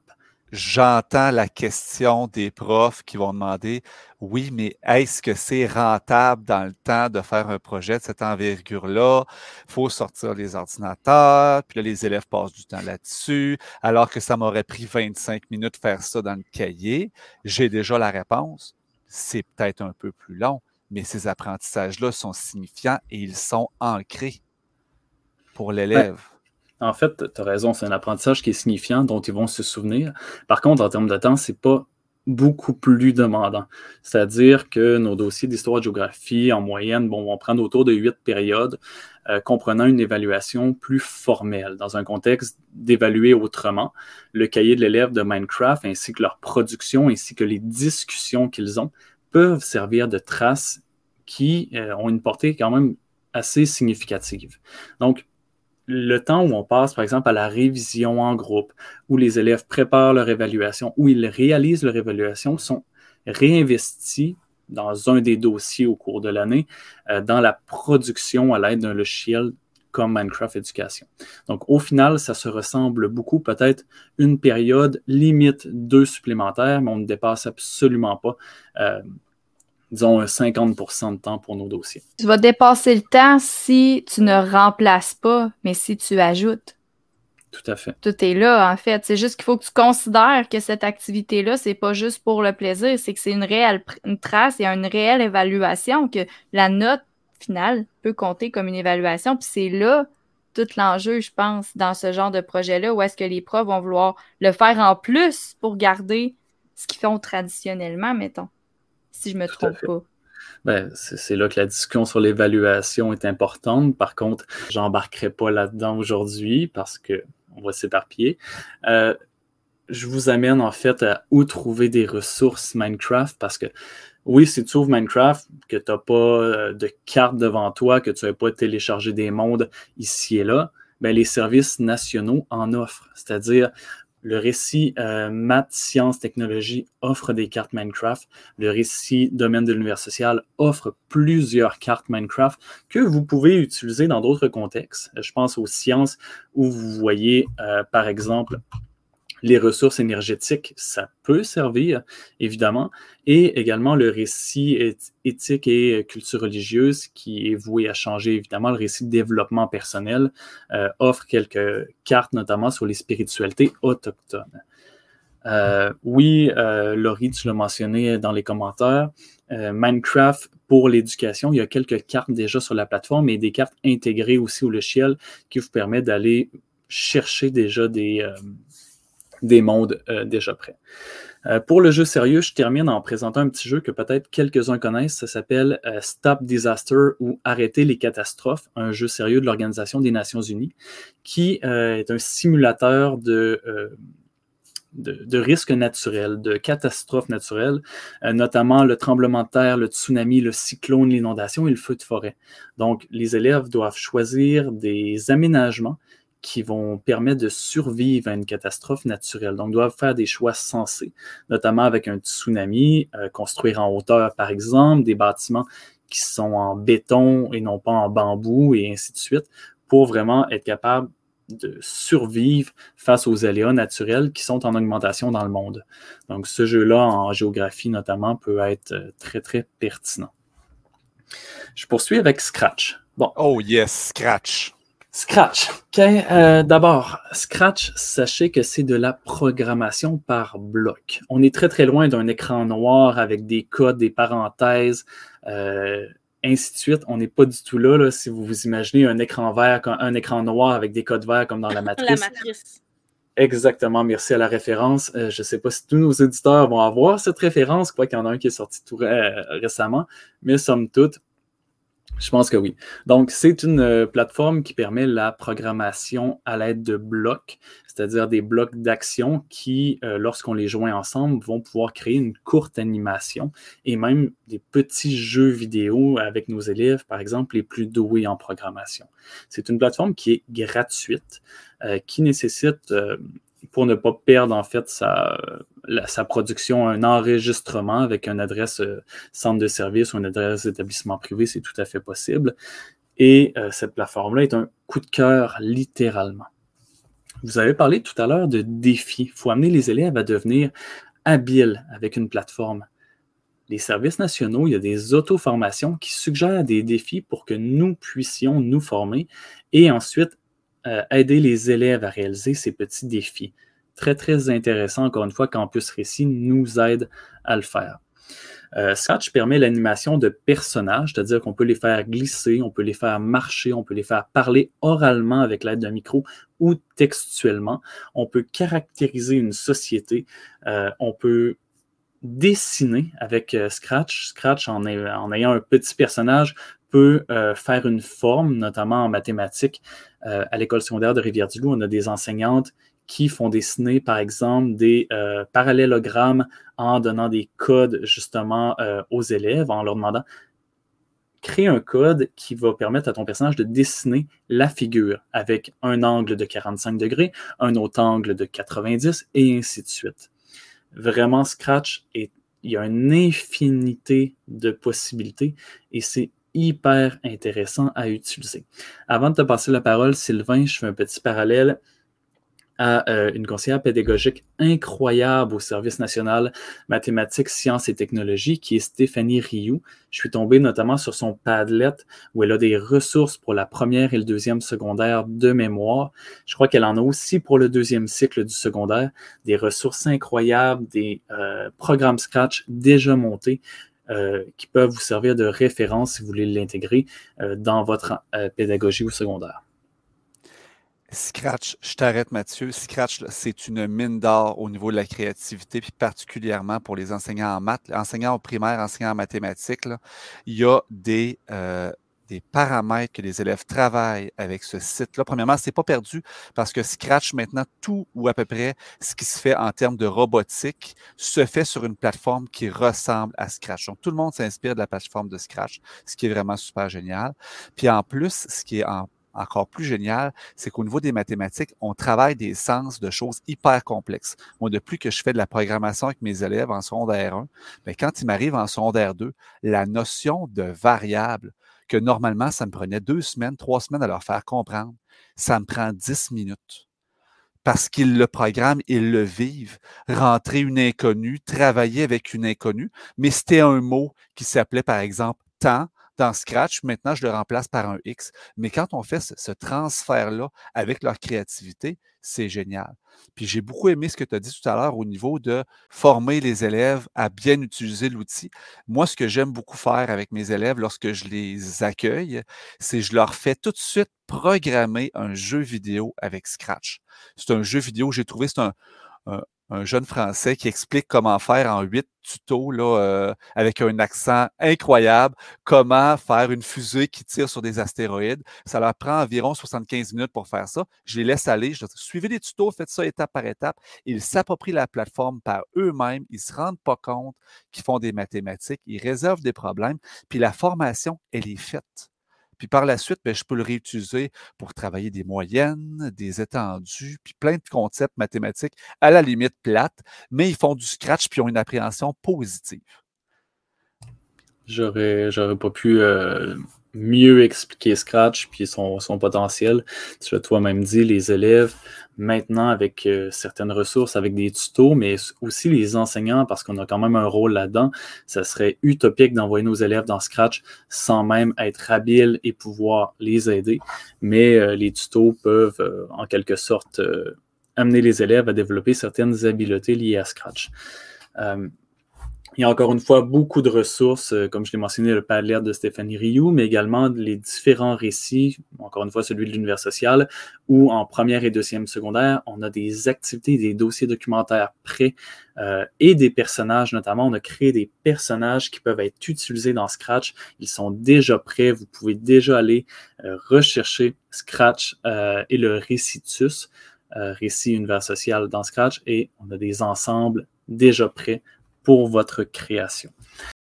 j'entends la question des profs qui vont demander oui, mais est-ce que c'est rentable dans le temps de faire un projet de cette envergure-là? Faut sortir les ordinateurs, puis là, les élèves passent du temps là-dessus, alors que ça m'aurait pris 25 minutes de faire ça dans le cahier. J'ai déjà la réponse. C'est peut-être un peu plus long, mais ces apprentissages-là sont signifiants et ils sont ancrés pour l'élève. En fait, tu as raison, c'est un apprentissage qui est signifiant, dont ils vont se souvenir. Par contre, en termes de temps, c'est pas beaucoup plus demandant. C'est-à-dire que nos dossiers d'histoire et de géographie, en moyenne, bon, vont prendre autour de huit périodes, euh, comprenant une évaluation plus formelle, dans un contexte d'évaluer autrement le cahier de l'élève de Minecraft, ainsi que leur production, ainsi que les discussions qu'ils ont, peuvent servir de traces qui euh, ont une portée quand même assez significative. Donc, le temps où on passe, par exemple, à la révision en groupe, où les élèves préparent leur évaluation, où ils réalisent leur évaluation, sont réinvestis dans un des dossiers au cours de l'année, euh, dans la production à l'aide d'un logiciel comme Minecraft Éducation. Donc, au final, ça se ressemble beaucoup, peut-être une période, limite deux supplémentaires, mais on ne dépasse absolument pas euh, disons, 50% de temps pour nos dossiers. Tu vas dépasser le temps si tu ne remplaces pas, mais si tu ajoutes. Tout à fait. Tout est là, en fait. C'est juste qu'il faut que tu considères que cette activité-là, c'est pas juste pour le plaisir, c'est que c'est une réelle une trace et une réelle évaluation, que la note finale peut compter comme une évaluation. Puis c'est là tout l'enjeu, je pense, dans ce genre de projet-là, où est-ce que les profs vont vouloir le faire en plus pour garder ce qu'ils font traditionnellement, mettons si je me trompe pas. Ben, c'est là que la discussion sur l'évaluation est importante. Par contre, j'embarquerai pas là-dedans aujourd'hui parce que on va s'éparpiller. Euh, je vous amène en fait à où trouver des ressources Minecraft parce que oui, si tu ouvres Minecraft, que tu n'as pas euh, de carte devant toi, que tu n'as pas téléchargé des mondes ici et là, ben, les services nationaux en offrent. C'est-à-dire, le récit euh, maths, sciences, technologie offre des cartes Minecraft. Le récit domaine de l'univers social offre plusieurs cartes Minecraft que vous pouvez utiliser dans d'autres contextes. Je pense aux sciences où vous voyez, euh, par exemple, les ressources énergétiques, ça peut servir, évidemment, et également le récit éthique et culture religieuse qui est voué à changer, évidemment, le récit de développement personnel euh, offre quelques cartes, notamment sur les spiritualités autochtones. Euh, oui, euh, Laurie, tu l'as mentionné dans les commentaires, Minecraft pour l'éducation, il y a quelques cartes déjà sur la plateforme et des cartes intégrées aussi au logiciel qui vous permettent d'aller chercher déjà des, des mondes euh, déjà prêts. Euh, pour le jeu sérieux, je termine en présentant un petit jeu que peut-être quelques-uns connaissent. Ça s'appelle euh, Stop Disaster ou Arrêter les catastrophes, un jeu sérieux de l'Organisation des Nations Unies, qui est un simulateur de, de, risques naturels, de catastrophes naturelles, notamment le tremblement de terre, le tsunami, le cyclone, l'inondation et le feu de forêt. Donc, les élèves doivent choisir des aménagements qui vont permettre de survivre à une catastrophe naturelle. Donc, doivent faire des choix sensés, notamment avec un tsunami, euh, construire en hauteur, par exemple, des bâtiments qui sont en béton et non pas en bambou, et ainsi de suite, pour vraiment être capable de survivre face aux aléas naturels qui sont en augmentation dans le monde. Donc, ce jeu-là, en géographie notamment, peut être euh, très, très pertinent. Je poursuis avec Scratch. Oh yes, Scratch. Scratch. Euh, d'abord, Scratch, sachez que c'est de la programmation par bloc. On est très très loin d'un écran noir avec des codes, des parenthèses, euh, ainsi de suite. On n'est pas du tout là, Si vous vous imaginez un écran vert, un écran noir avec des codes verts comme dans la matrice. La matrice. Exactement, merci à la référence. Euh, je ne sais pas si tous nos éditeurs vont avoir cette référence, quoi qu'il y en a un qui est sorti tout récemment, mais somme toute, je pense que oui. Donc, c'est une euh, plateforme qui permet la programmation à l'aide de blocs, c'est-à-dire des blocs d'action qui, euh, lorsqu'on les joint ensemble, vont pouvoir créer une courte animation et même des petits jeux vidéo avec nos élèves, par exemple, les plus doués en programmation. C'est une plateforme qui est gratuite, euh, qui nécessite pour ne pas perdre en fait sa, production, un enregistrement avec une adresse euh, centre de service ou une adresse établissement privé, c'est tout à fait possible. Et cette plateforme-là est un coup de cœur littéralement. Vous avez parlé tout à l'heure de défis. Il faut amener les élèves à devenir habiles avec une plateforme. Les services nationaux, il y a des auto-formations qui suggèrent des défis pour que nous puissions nous former et ensuite aider les élèves à réaliser ces petits défis. Très, très intéressant, encore une fois, Campus Récit nous aide à le faire. Euh, Scratch permet l'animation de personnages, c'est-à-dire qu'on peut les faire glisser, on peut les faire marcher, on peut les faire parler oralement avec l'aide d'un micro ou textuellement. On peut caractériser une société, euh, on peut dessiner avec euh, Scratch. Scratch, en, ayant un petit personnage, peut faire une forme, notamment en mathématiques. à l'école secondaire de Rivière-du-Loup, on a des enseignantes qui font dessiner, par exemple, des euh, parallélogrammes en donnant des codes justement euh, aux élèves, en leur demandant crée un code qui va permettre à ton personnage de dessiner la figure avec un angle de 45 degrés, un autre angle de 90 et ainsi de suite. Vraiment, Scratch, il y a une infinité de possibilités et c'est hyper intéressant à utiliser. Avant de te passer la parole, Sylvain, je fais un petit parallèle à euh, une conseillère pédagogique incroyable au Service national mathématiques, sciences et technologies, qui est Stéphanie Rioux. Je suis tombé notamment sur son Padlet, où elle a des ressources pour la première et le deuxième secondaire de mémoire. Je crois qu'elle en a aussi pour le deuxième cycle du secondaire, des ressources incroyables, des euh, programmes Scratch déjà montés. Euh, qui peuvent vous servir de référence si vous voulez l'intégrer dans votre pédagogie au secondaire. Scratch, je t'arrête Mathieu. Scratch, c'est une mine d'or au niveau de la créativité, puis particulièrement pour les enseignants en maths, enseignants au primaire, enseignants en mathématiques. il y a des, euh, des paramètres que les élèves travaillent avec ce site-là. Premièrement, c'est pas perdu parce que Scratch, maintenant, tout ou à peu près ce qui se fait en termes de robotique se fait sur une plateforme qui ressemble à Scratch. Donc, tout le monde s'inspire de la plateforme de Scratch, ce qui est vraiment super génial. Puis en plus, ce qui est en encore plus génial, c'est qu'au niveau des mathématiques, on travaille des sens de choses hyper complexes. Moi, depuis que je fais de la programmation avec mes élèves en secondaire 1, bien, quand ils m'arrivent en secondaire 2, la notion de variable, que normalement, ça me prenait deux semaines, trois semaines à leur faire comprendre, ça me prend dix minutes. Parce qu'ils le programment, ils le vivent. Rentrer une inconnue, travailler avec une inconnue, mais c'était un mot qui s'appelait, par exemple, temps dans Scratch, maintenant, je le remplace par un X. Mais quand on fait ce, transfert-là avec leur créativité, c'est génial. Puis j'ai beaucoup aimé ce que tu as dit tout à l'heure au niveau de former les élèves à bien utiliser l'outil. Moi, ce que j'aime beaucoup faire avec mes élèves lorsque je les accueille, c'est je leur fais tout de suite programmer un jeu vidéo avec Scratch. C'est un jeu vidéo, j'ai trouvé, c'est un, un jeune Français qui explique comment faire en huit tutos là, euh, avec un accent incroyable, comment faire une fusée qui tire sur des astéroïdes. Ça leur prend environ 75 minutes pour faire ça. Je les laisse aller. Je dis, suivez les tutos, faites ça étape par étape. Ils s'approprient la plateforme par eux-mêmes. Ils ne se rendent pas compte qu'ils font des mathématiques. Ils résolvent des problèmes. Puis la formation, elle est faite. Puis par la suite, ben, je peux le réutiliser pour travailler des moyennes, des étendues, puis plein de concepts mathématiques à la limite plate, mais ils font du scratch puis ont une appréhension positive. J'aurais, j'aurais pas pu euh, mieux expliquer Scratch puis son, son potentiel. Tu l'as toi-même dit, les élèves, maintenant avec euh, certaines ressources, avec des tutos, mais aussi les enseignants, parce qu'on a quand même un rôle là-dedans, ça serait utopique d'envoyer nos élèves dans Scratch sans même être habiles et pouvoir les aider. Mais euh, les tutos peuvent, euh, en quelque sorte, amener les élèves à développer certaines habiletés liées à Scratch. Il y a encore une fois beaucoup de ressources, euh, comme je l'ai mentionné, le Padlet de Stéphanie Rioux, mais également les différents récits, encore une fois celui de l'univers social, où en première et deuxième secondaire, on a des activités, des dossiers documentaires prêts euh, et des personnages, notamment on a créé des personnages qui peuvent être utilisés dans Scratch. Ils sont déjà prêts, vous pouvez déjà aller euh, rechercher Scratch et le récitus, récit univers social dans Scratch, et on a des ensembles déjà prêts pour votre création.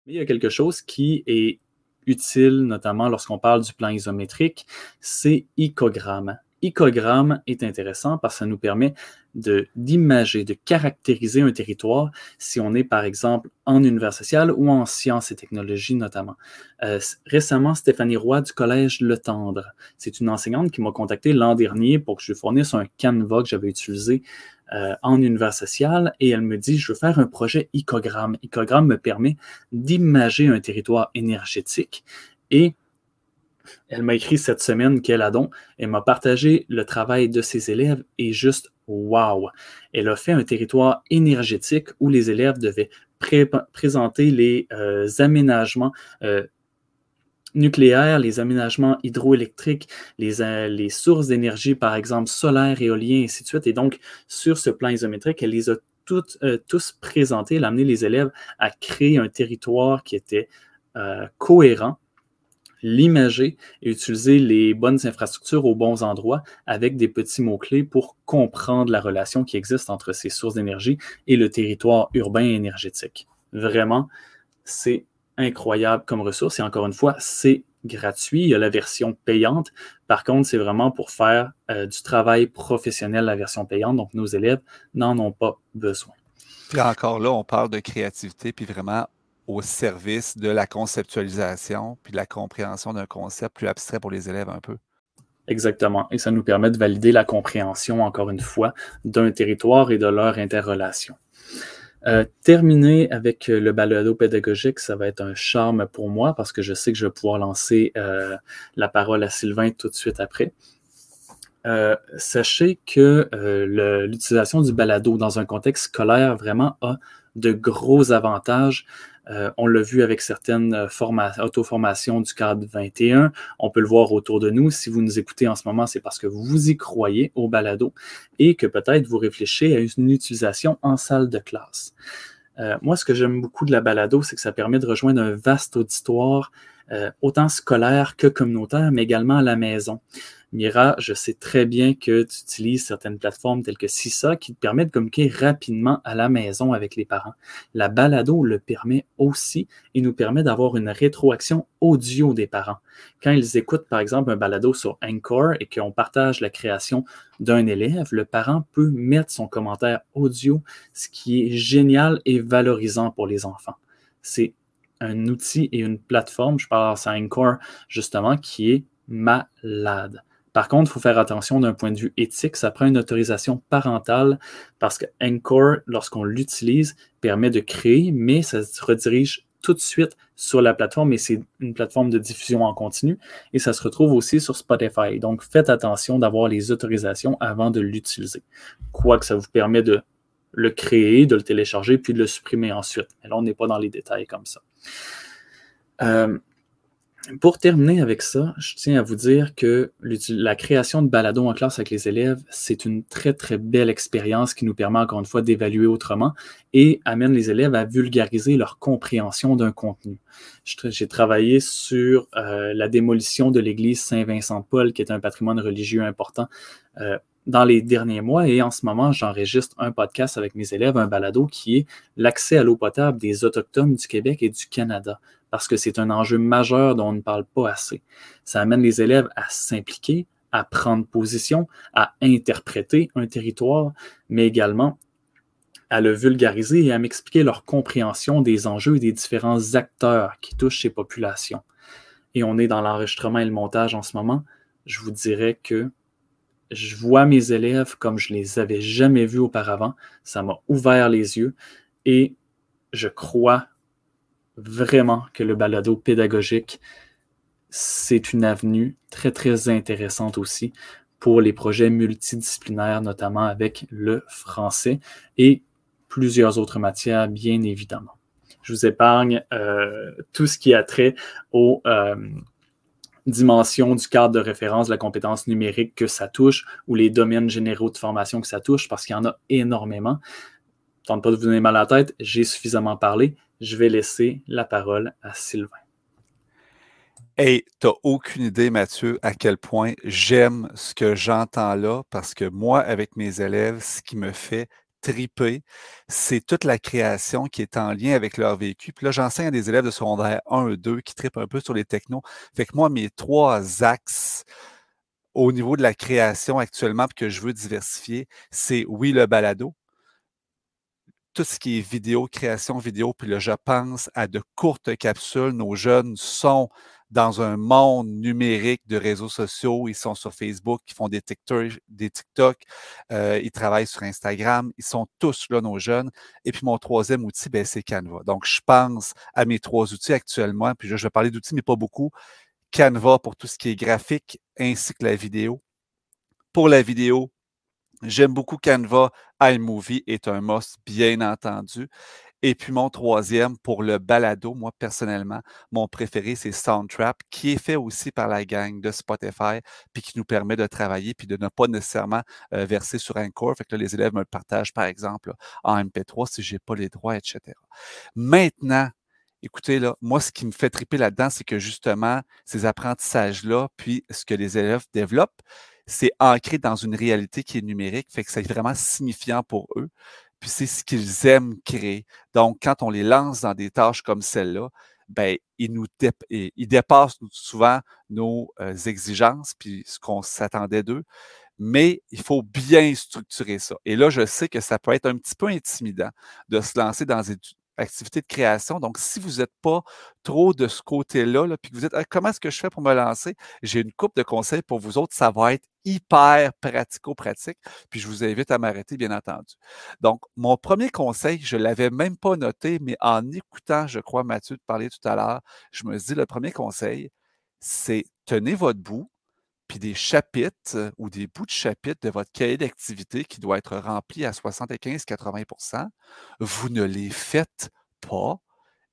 Il y a quelque chose qui est utile, notamment lorsqu'on parle du plan isométrique, c'est icogramme. Icogramme est intéressant parce que ça nous permet d'imager, de, caractériser un territoire si on est par exemple en univers social ou en sciences et technologies notamment. Euh, récemment, Stéphanie Roy du Collège Le Tendre, c'est une enseignante qui m'a contacté l'an dernier pour que je lui fournisse un canevas que j'avais utilisé euh, en univers social et elle me dit, je veux faire un projet icogramme. Icogramme me permet d'imager un territoire énergétique et elle m'a écrit cette semaine qu'elle a donc. Elle m'a partagé le travail de ses élèves et juste wow! Elle a fait un territoire énergétique où les élèves devaient présenter les euh, aménagements euh, nucléaires, les aménagements hydroélectriques, les, euh, sources d'énergie, par exemple solaire, éolien, et ainsi de suite. Et donc, sur ce plan isométrique, elle les a tous présentés. Elle a amené les élèves à créer un territoire qui était cohérent l'imager et utiliser les bonnes infrastructures aux bons endroits avec des petits mots-clés pour comprendre la relation qui existe entre ces sources d'énergie et le territoire urbain énergétique. Vraiment, c'est incroyable comme ressource et encore une fois, c'est gratuit. Il y a la version payante. Par contre, c'est vraiment pour faire euh, du travail professionnel, la version payante. Donc, nos élèves n'en ont pas besoin. Encore là, on parle de créativité, puis vraiment, au service de la conceptualisation puis de la compréhension d'un concept plus abstrait pour les élèves un peu. Exactement. Et ça nous permet de valider la compréhension, encore une fois, d'un territoire et de leur interrelation. Euh, terminer avec le balado pédagogique, ça va être un charme pour moi parce que je sais que je vais pouvoir lancer euh, la parole à Sylvain tout de suite après. Euh, sachez que l'utilisation du balado dans un contexte scolaire vraiment a de gros avantages euh, on l'a vu avec certaines euh, auto-formations du cadre 21. On peut le voir autour de nous. Si vous nous écoutez en ce moment, c'est parce que vous y croyez au balado et que peut-être vous réfléchissez à une utilisation en salle de classe. Euh, moi, ce que j'aime beaucoup de la balado, c'est que ça permet de rejoindre un vaste auditoire, autant scolaire que communautaire, mais également à la maison. Mira, je sais très bien que tu utilises certaines plateformes telles que CISA qui te permettent de communiquer rapidement à la maison avec les parents. La balado le permet aussi et nous permet d'avoir une rétroaction audio des parents. Quand ils écoutent, par exemple, un balado sur Anchor et qu'on partage la création d'un élève, le parent peut mettre son commentaire audio, ce qui est génial et valorisant pour les enfants. C'est un outil et une plateforme, je parle à justement, qui est malade. Par contre, il faut faire attention d'un point de vue éthique. Ça prend une autorisation parentale parce que Anchor, lorsqu'on l'utilise, permet de créer, mais ça se redirige tout de suite sur la plateforme et c'est une plateforme de diffusion en continu et ça se retrouve aussi sur Spotify. Donc, faites attention d'avoir les autorisations avant de l'utiliser. Quoique ça vous permet de le créer, de le télécharger puis de le supprimer ensuite. Mais là, on n'est pas dans les détails comme ça. Euh, pour terminer avec ça, je tiens à vous dire que la création de balado en classe avec les élèves, c'est une très, très belle expérience qui nous permet encore une fois d'évaluer autrement et amène les élèves à vulgariser leur compréhension d'un contenu. J'ai travaillé sur euh, la démolition de l'église Saint-Vincent-de-Paul, qui est un patrimoine religieux important euh, dans les derniers mois et en ce moment, j'enregistre un podcast avec mes élèves, un balado qui est l'accès à l'eau potable des Autochtones du Québec et du Canada parce que c'est un enjeu majeur dont on ne parle pas assez. Ça amène les élèves à s'impliquer, à prendre position, à interpréter un territoire, mais également à le vulgariser et à m'expliquer leur compréhension des enjeux et des différents acteurs qui touchent ces populations. Et on est dans l'enregistrement et le montage en ce moment. Je vous dirais que je vois mes élèves comme je les avais jamais vus auparavant. Ça m'a ouvert les yeux et je crois vraiment que le balado pédagogique, c'est une avenue très, très intéressante aussi pour les projets multidisciplinaires, notamment avec le français et plusieurs autres matières, bien évidemment. Je vous épargne euh, tout ce qui a trait aux euh, dimensions du cadre de référence de la compétence numérique que ça touche ou les domaines généraux de formation que ça touche, parce qu'il y en a énormément. Tente pas de vous donner mal à la tête, j'ai suffisamment parlé je vais laisser la parole à Sylvain. Hey, t'as aucune idée, Mathieu, à quel point j'aime ce que j'entends là, parce que moi, avec mes élèves, ce qui me fait triper, c'est toute la création qui est en lien avec leur vécu. Puis là, j'enseigne à des élèves de secondaire 1 et 2 qui tripent un peu sur les technos. Fait que moi, mes trois axes au niveau de la création actuellement, que je veux diversifier, c'est oui, le balado, tout ce qui est vidéo, création vidéo, puis là, je pense à de courtes capsules. Nos jeunes sont dans un monde numérique de réseaux sociaux. Ils sont sur Facebook, ils font des TikTok, des TikTok euh, ils travaillent sur Instagram. Ils sont tous là, nos jeunes. Et puis, mon troisième outil, ben, c'est Canva. Donc, je pense à mes trois outils actuellement. Puis, je vais parler d'outils, mais pas beaucoup. Canva pour tout ce qui est graphique, ainsi que la vidéo. Pour la vidéo, j'aime beaucoup Canva. iMovie est un must, bien entendu. Et puis mon troisième, pour le balado, moi personnellement, mon préféré, c'est Soundtrap, qui est fait aussi par la gang de Spotify, puis qui nous permet de travailler, puis de ne pas nécessairement euh, verser sur Encore. Fait que là, les élèves me le partagent, par exemple, en MP3 si je n'ai pas les droits, etc. Maintenant, écoutez, là, moi, ce qui me fait triper là-dedans, c'est que justement, ces apprentissages-là, puis ce que les élèves développent, c'est ancré dans une réalité qui est numérique, fait que c'est vraiment signifiant pour eux puis c'est ce qu'ils aiment créer. Donc, quand on les lance dans des tâches comme celle-là, ben, ils nous dépassent souvent nos euh, exigences, puis ce qu'on s'attendait d'eux. Mais il faut bien structurer ça. Et là, je sais que ça peut être un petit peu intimidant de se lancer dans activité de création. Donc, si vous n'êtes pas trop de ce côté-là, là, puis que vous êtes, «Ah, comment est-ce que je fais pour me lancer? J'ai une coupe de conseils pour vous autres. Ça va être hyper pratico-pratique. Puis, je vous invite à m'arrêter, bien entendu. Donc, mon premier conseil, je ne l'avais même pas noté, mais en écoutant, je crois, Mathieu te parler tout à l'heure, je me dis, le premier conseil, c'est tenez votre bout, puis des chapitres ou des bouts de chapitres de votre cahier d'activité qui doit être rempli à 75-80% vous ne les faites pas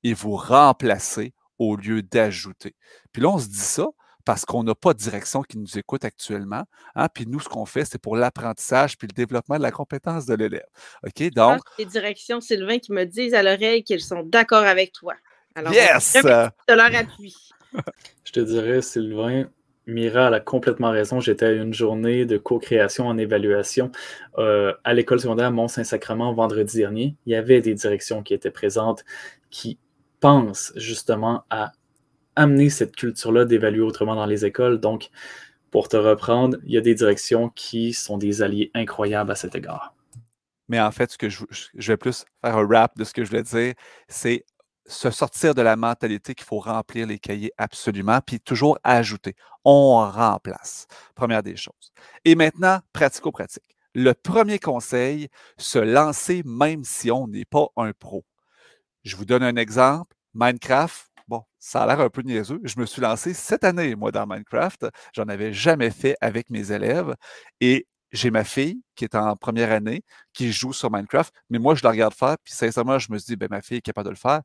et vous remplacez au lieu d'ajouter. Puis là, on se dit ça parce qu'on n'a pas de direction qui nous écoute actuellement. Hein? Puis nous, ce qu'on fait, c'est pour l'apprentissage puis le développement de la compétence de l'élève. OK? Donc. Les directions, Sylvain, qui me disent à l'oreille qu'ils sont d'accord avec toi. Alors, yes! De leur appui. <laughs> Je te dirais, Sylvain, Mira a complètement raison. J'étais à une journée de co-création en évaluation euh, à l'école secondaire Mont-Saint-Sacrement vendredi dernier. Il y avait des directions qui étaient présentes qui pensent justement à amener cette culture-là d'évaluer autrement dans les écoles. Donc, pour te reprendre, il y a des directions qui sont des alliés incroyables à cet égard. Mais en fait, ce que je, vais plus faire un rap de ce que je voulais dire, c'est se sortir de la mentalité qu'il faut remplir les cahiers absolument, puis toujours ajouter. On remplace. Première des choses. Et maintenant, pratico-pratique. Le premier conseil, se lancer même si on n'est pas un pro. Je vous donne un exemple. Minecraft, bon, ça a l'air un peu niaiseux. Je me suis lancé cette année, moi, dans Minecraft. J'en avais jamais fait avec mes élèves. Et j'ai ma fille qui est en première année, qui joue sur Minecraft, mais moi, je la regarde faire, puis sincèrement, je me suis dit, ben, ma fille est capable de le faire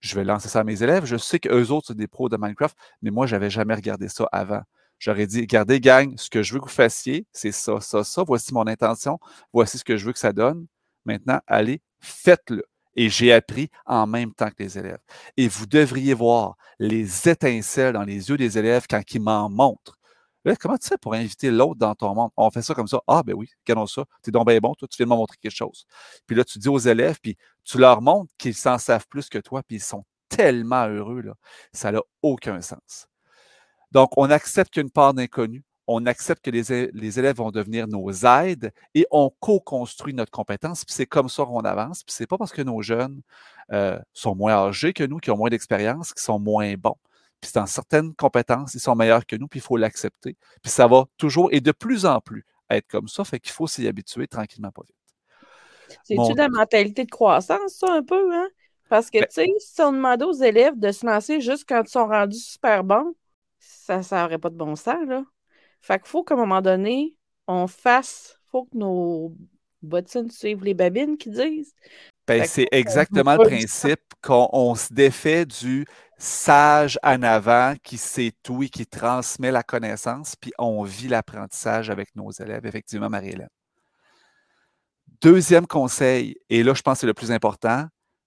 je vais lancer ça à mes élèves. Je sais qu'eux autres, sont des pros de Minecraft, mais moi, je n'avais jamais regardé ça avant. J'aurais dit, regardez, gang, ce que je veux que vous fassiez, c'est ça, ça, ça. Voici mon intention. Voici ce que je veux que ça donne. Maintenant, allez, faites-le. Et j'ai appris en même temps que les élèves. Et vous devriez voir les étincelles dans les yeux des élèves quand ils m'en montrent comment tu fais pour inviter l'autre dans ton monde? On fait ça comme ça. Ah, ben oui, regardons ça. T'es donc bien bon, toi, tu viens de me montrer quelque chose. Puis là, tu dis aux élèves, puis tu leur montres qu'ils s'en savent plus que toi, puis ils sont tellement heureux, là. Ça n'a aucun sens. Donc, on accepte qu'il y a une part d'inconnu. On accepte que les, élèves vont devenir nos aides et on co-construit notre compétence. Puis c'est comme ça qu'on avance. Puis c'est pas parce que nos jeunes euh, sont moins âgés que nous, qui ont moins d'expérience, qui sont moins bons puis dans certaines compétences, ils sont meilleurs que nous, puis il faut l'accepter. Puis ça va toujours et de plus en plus être comme ça, fait qu'il faut s'y habituer tranquillement, pas vite. C'est-tu de la mentalité de croissance, ça, un peu, hein? Parce que, ben tu sais, si on demandait aux élèves de se lancer juste quand ils sont rendus super bons, ça n'aurait pas de bon sens, là. Fait qu'il faut qu'à un moment donné, on fasse, faut que nos bottines suivent les babines qui disent. Ben, c'est exactement le principe qu'on se défait du sage en avant qui sait tout et qui transmet la connaissance, puis on vit l'apprentissage avec nos élèves, effectivement, Marie-Hélène. Deuxième conseil, et là, je pense que c'est le plus important,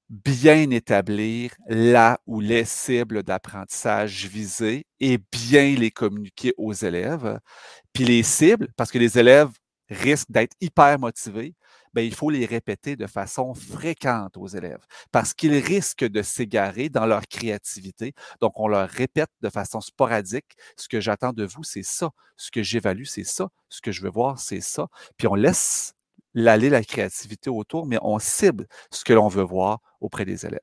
bien établir là ou les cibles d'apprentissage visées et bien les communiquer aux élèves. Puis les cibles, parce que les élèves risquent d'être hyper motivés, ben, il faut les répéter de façon fréquente aux élèves parce qu'ils risquent de s'égarer dans leur créativité. Donc, on leur répète de façon sporadique, ce que j'attends de vous, c'est ça. Ce que j'évalue, c'est ça. Ce que je veux voir, c'est ça. Puis on laisse l'aller la créativité autour, mais on cible ce que l'on veut voir auprès des élèves.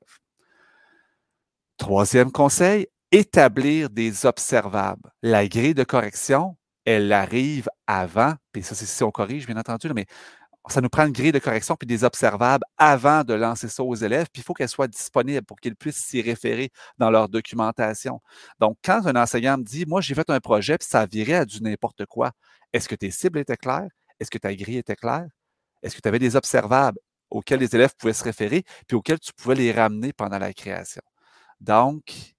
Troisième conseil, établir des observables. La grille de correction, elle arrive avant, puis ça, c'est si on corrige, bien entendu, mais ça nous prend une grille de correction puis des observables avant de lancer ça aux élèves, puis il faut qu'elle soit disponible pour qu'ils puissent s'y référer dans leur documentation. Donc, quand un enseignant me dit, moi, j'ai fait un projet, puis ça virait à du n'importe quoi, est-ce que tes cibles étaient claires? Est-ce que ta grille était claire? Est-ce que tu avais des observables auxquels les élèves pouvaient se référer, puis auxquels tu pouvais les ramener pendant la création? Donc,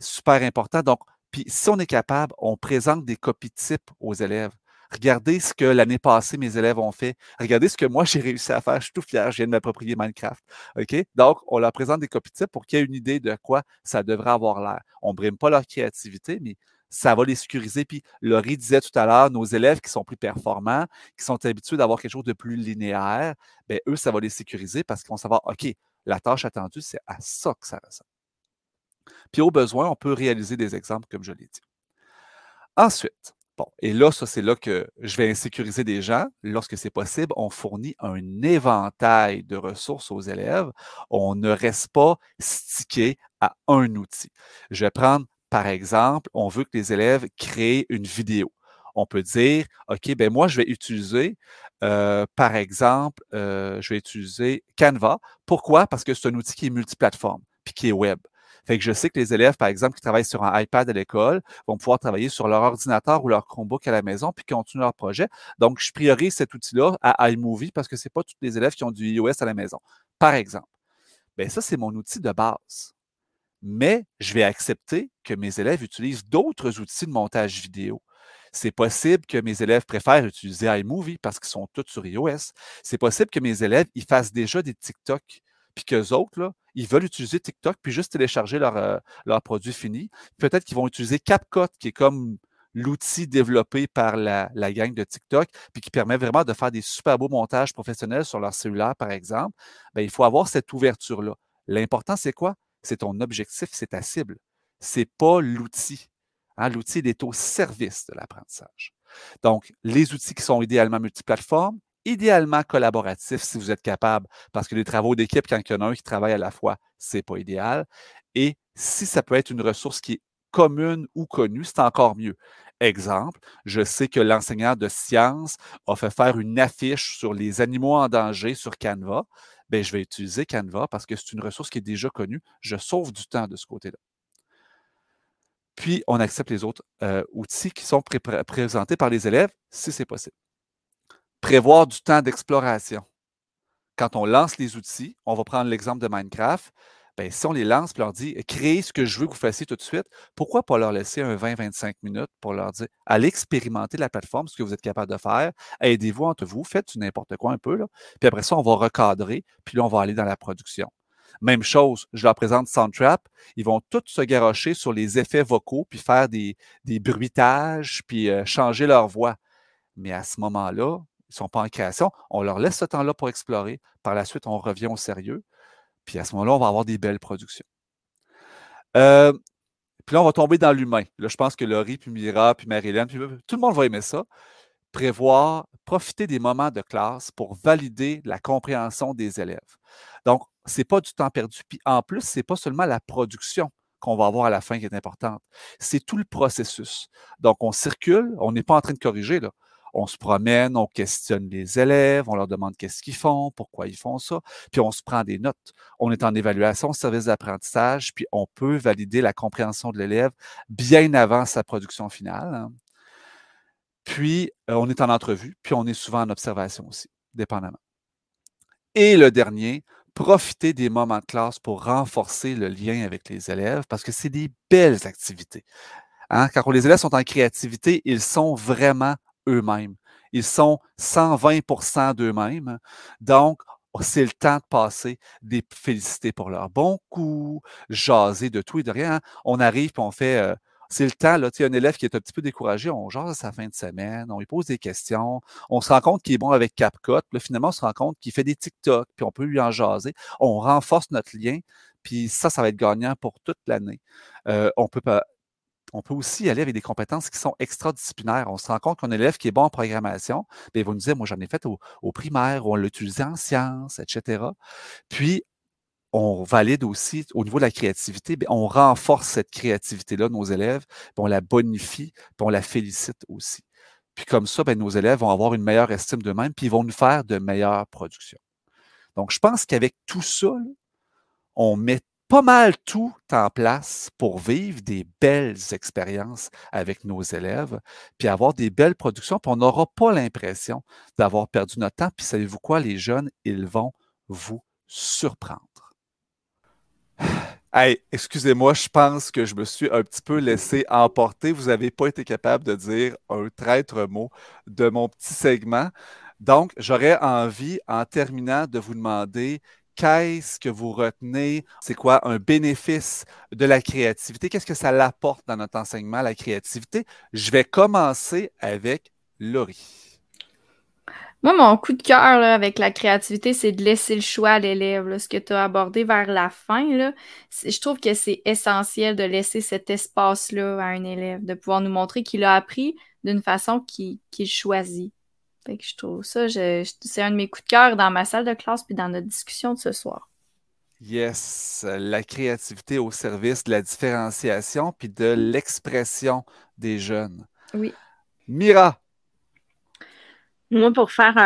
super important. Donc, puis si on est capable, on présente des copies types aux élèves. Regardez ce que l'année passée, mes élèves ont fait. Regardez ce que moi, <laughs> j'ai réussi à faire. Je suis tout fier, je viens de m'approprier Minecraft. OK? Donc, on leur présente des copies types pour qu'il y ait une idée de quoi ça devrait avoir l'air. On ne brime pas leur créativité, mais ça va les sécuriser. Puis Laurie disait tout à l'heure, nos élèves qui sont plus performants, qui sont habitués d'avoir quelque chose de plus linéaire, bien, eux, ça va les sécuriser parce qu'ils vont savoir, OK, la tâche attendue, c'est à ça que ça ressemble. Puis au besoin, on peut réaliser des exemples comme je l'ai dit. Ensuite, bon, et là, ça, c'est là que je vais insécuriser des gens. Lorsque c'est possible, on fournit un éventail de ressources aux élèves. On ne reste pas stické à un outil. Je vais prendre par exemple, on veut que les élèves créent une vidéo. On peut dire, OK, ben moi, je vais utiliser, euh, par exemple, euh, je vais utiliser Canva. Pourquoi? Parce que c'est un outil qui est multiplateforme, puis qui est web. Fait que je sais que les élèves, par exemple, qui travaillent sur un iPad à l'école, vont pouvoir travailler sur leur ordinateur ou leur Chromebook à la maison, puis continuer leur projet. Donc, je priorise cet outil-là à iMovie parce que ce n'est pas tous les élèves qui ont du iOS à la maison. Par exemple. Bien, ça, c'est mon outil de base mais je vais accepter que mes élèves utilisent d'autres outils de montage vidéo. C'est possible que mes élèves préfèrent utiliser iMovie parce qu'ils sont tous sur iOS. C'est possible que mes élèves ils fassent déjà des TikTok, puis qu'eux autres, là, ils veulent utiliser TikTok, puis juste télécharger leur, euh, leur produit fini. Peut-être qu'ils vont utiliser CapCut, qui est comme l'outil développé par la, la, gang de TikTok, puis qui permet vraiment de faire des super beaux montages professionnels sur leur cellulaire, par exemple. Bien, il faut avoir cette ouverture-là. L'important, c'est quoi? c'est ton objectif, c'est ta cible. Ce n'est pas l'outil. Hein, l'outil est au service de l'apprentissage. Donc, les outils qui sont idéalement multiplateformes, idéalement collaboratifs si vous êtes capable, parce que les travaux d'équipe, quand il y en a un qui travaille à la fois, ce n'est pas idéal. Et si ça peut être une ressource qui est commune ou connue, c'est encore mieux. Exemple, je sais que l'enseignant de sciences a fait faire une affiche sur les animaux en danger sur Canva. Ben, je vais utiliser Canva parce que c'est une ressource qui est déjà connue. Je sauve du temps de ce côté-là. Puis, on accepte les autres euh, outils qui sont présentés par les élèves, si c'est possible. Prévoir du temps d'exploration. Quand on lance les outils, on va prendre l'exemple de Minecraft, ben, si on les lance et leur dit créez ce que je veux que vous fassiez tout de suite, pourquoi pas leur laisser un 20-25 minutes pour leur dire allez expérimenter la plateforme, ce que vous êtes capable de faire, aidez-vous entre vous, faites n'importe quoi un peu, là, puis après ça, on va recadrer, puis là, on va aller dans la production. Même chose, je leur présente Soundtrap, ils vont tous se garocher sur les effets vocaux, puis faire des, des bruitages, puis euh, changer leur voix. Mais à ce moment-là, ne sont pas en création, on leur laisse ce temps-là pour explorer. Par la suite, on revient au sérieux. Puis à ce moment-là, on va avoir des belles productions. Euh, puis là, on va tomber dans l'humain. Là, je pense que Laurie, puis Mira, puis Marilyn, puis tout le monde va aimer ça. Prévoir, profiter des moments de classe pour valider la compréhension des élèves. Donc, ce n'est pas du temps perdu. Puis en plus, ce n'est pas seulement la production qu'on va avoir à la fin qui est importante. C'est tout le processus. Donc, on circule, on n'est pas en train de corriger, là on se promène, on questionne les élèves, on leur demande qu'est-ce qu'ils font, pourquoi ils font ça, puis on se prend des notes. On est en évaluation service d'apprentissage, puis on peut valider la compréhension de l'élève bien avant sa production finale. Hein. Puis, euh, on est en entrevue, puis on est souvent en observation aussi, dépendamment. Et le dernier, profiter des moments de classe pour renforcer le lien avec les élèves parce que c'est des belles activités. Hein. Quand les élèves sont en créativité, ils sont vraiment eux-mêmes. Ils sont 120% d'eux-mêmes. Donc, c'est le temps de passer des félicités pour leur bon coup, jaser de tout et de rien. On arrive et on fait. Euh, c'est le temps, là, tu un élève qui est un petit peu découragé, on jase à sa fin de semaine, on lui pose des questions, on se rend compte qu'il est bon avec CapCut, puis finalement, on se rend compte qu'il fait des TikTok, puis on peut lui en jaser, on renforce notre lien, puis ça, ça va être gagnant pour toute l'année. Euh, on peut pas, on peut aussi aller avec des compétences qui sont extradisciplinaires. On se rend compte qu'un élève qui est bon en programmation, bien, il va nous dire, moi, j'en ai fait au, au primaire, on l'a utilisé en sciences, etc. Puis, on valide aussi au niveau de la créativité, bien, on renforce cette créativité-là, nos élèves, puis on la bonifie, puis on la félicite aussi. Puis comme ça, bien, nos élèves vont avoir une meilleure estime d'eux-mêmes, puis ils vont nous faire de meilleures productions. Donc, je pense qu'avec tout ça, on met pas mal tout en place pour vivre des belles expériences avec nos élèves, puis avoir des belles productions, puis on n'aura pas l'impression d'avoir perdu notre temps. Puis savez-vous quoi, les jeunes, ils vont vous surprendre. <sighs> Hey, excusez-moi, je pense que je me suis un petit peu laissé emporter. Vous n'avez pas été capable de dire un traître mot de mon petit segment. Donc, j'aurais envie, en terminant, de vous demander qu'est-ce que vous retenez? C'est quoi un bénéfice de la créativité? Qu'est-ce que ça l'apporte dans notre enseignement, la créativité? Je vais commencer avec Laurie. Moi, mon coup de cœur avec la créativité, c'est de laisser le choix à l'élève. Ce que tu as abordé vers la fin, je trouve que c'est essentiel de laisser cet espace-là à un élève, de pouvoir nous montrer qu'il a appris d'une façon qu'il choisit. Fait que je trouve ça, c'est un de mes coups de cœur dans ma salle de classe puis dans notre discussion de ce soir. Yes, la créativité au service de la différenciation puis de l'expression des jeunes. Oui. Mira, moi, pour faire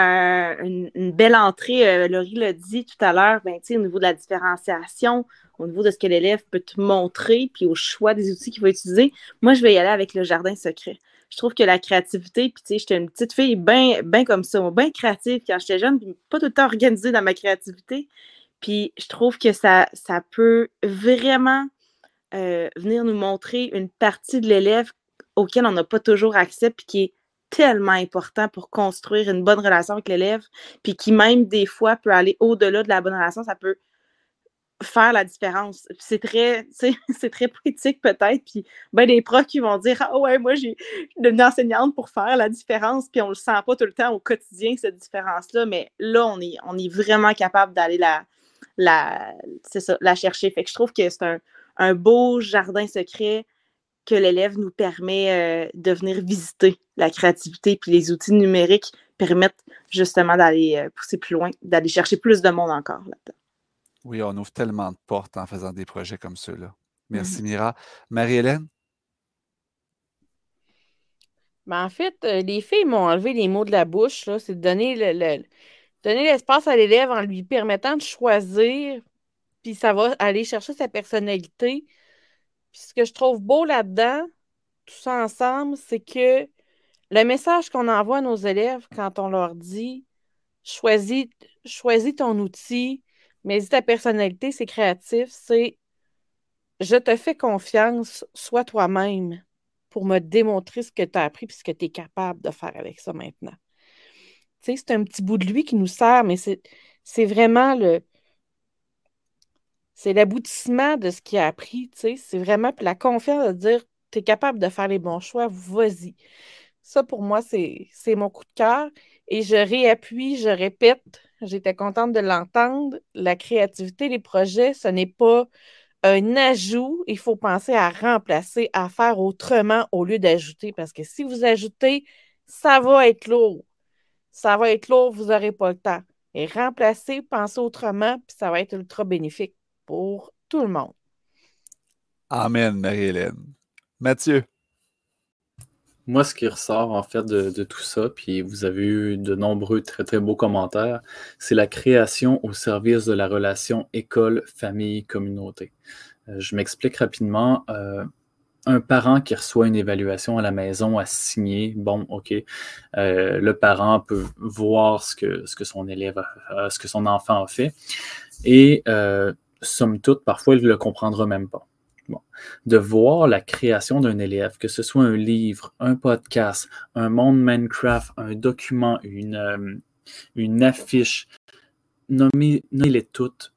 une, belle entrée, euh, Laurie l'a dit tout à l'heure, ben, au niveau de la différenciation, au niveau de ce que l'élève peut te montrer, puis au choix des outils qu'il va utiliser, moi, je vais y aller avec le jardin secret. Je trouve que la créativité, puis tu sais, j'étais une petite fille bien ben comme ça, bien créative quand j'étais jeune, puis pas tout le temps organisée dans ma créativité. Puis je trouve que ça, ça peut vraiment euh, venir nous montrer une partie de l'élève auquel on n'a pas toujours accès, puis qui est tellement important pour construire une bonne relation avec l'élève, puis qui même des fois peut aller au-delà de la bonne relation, ça peut faire la différence. C'est très, <laughs> c'est très poétique peut-être, puis ben des profs qui vont dire ah ouais moi j'ai devenu enseignante pour faire la différence, puis on le sent pas tout le temps au quotidien cette différence là, mais là on est on est vraiment capable d'aller la la ça, la chercher. Fait que je trouve que c'est un, un beau jardin secret que l'élève nous permet euh, de venir visiter la créativité, puis les outils numériques permettent justement d'aller euh, pousser plus loin, d'aller chercher plus de monde encore là-dedans. Oui, on ouvre tellement de portes en faisant des projets comme ceux-là. Merci, mm-hmm. Mira. Marie-Hélène? Ben, en fait, euh, les filles m'ont enlevé les mots de la bouche. C'est de donner le, donner l'espace à l'élève en lui permettant de choisir, puis ça va aller chercher sa personnalité ce que je trouve beau là-dedans, tout ça ensemble, c'est que le message qu'on envoie à nos élèves quand on leur dit choisis, choisis ton outil, mais dis ta personnalité, c'est créatif, c'est je te fais confiance, sois toi-même pour me démontrer ce que tu as appris et ce que tu es capable de faire avec ça maintenant. Tu sais, c'est un petit bout de lui qui nous sert, mais c'est vraiment le, c'est l'aboutissement de ce qu'il a appris, tu sais. C'est vraiment la confiance de dire, tu es capable de faire les bons choix, vas-y. Ça, pour moi, c'est mon coup de cœur. Et je réappuie, je répète, j'étais contente de l'entendre. La créativité, les projets, ce n'est pas un ajout. Il faut penser à remplacer, à faire autrement au lieu d'ajouter. Parce que si vous ajoutez, ça va être lourd. Ça va être lourd, vous n'aurez pas le temps. Et remplacer, penser autrement, puis ça va être ultra bénéfique pour tout le monde. Amen, Marie-Hélène. Mathieu. Moi, ce qui ressort en fait de, tout ça, puis vous avez eu de nombreux très très beaux commentaires, c'est la création au service de la relation école, famille, communauté. Euh, je m'explique rapidement. Euh, un parent qui reçoit une évaluation à la maison à signer, bon, OK, euh, le parent peut voir ce que, son élève, ce que son enfant a fait. Et somme toute, parfois, il ne le comprendra même pas. De voir la création d'un élève, que ce soit un livre, un podcast, un monde Minecraft, un document, une, euh, une affiche, nommez-les toutes.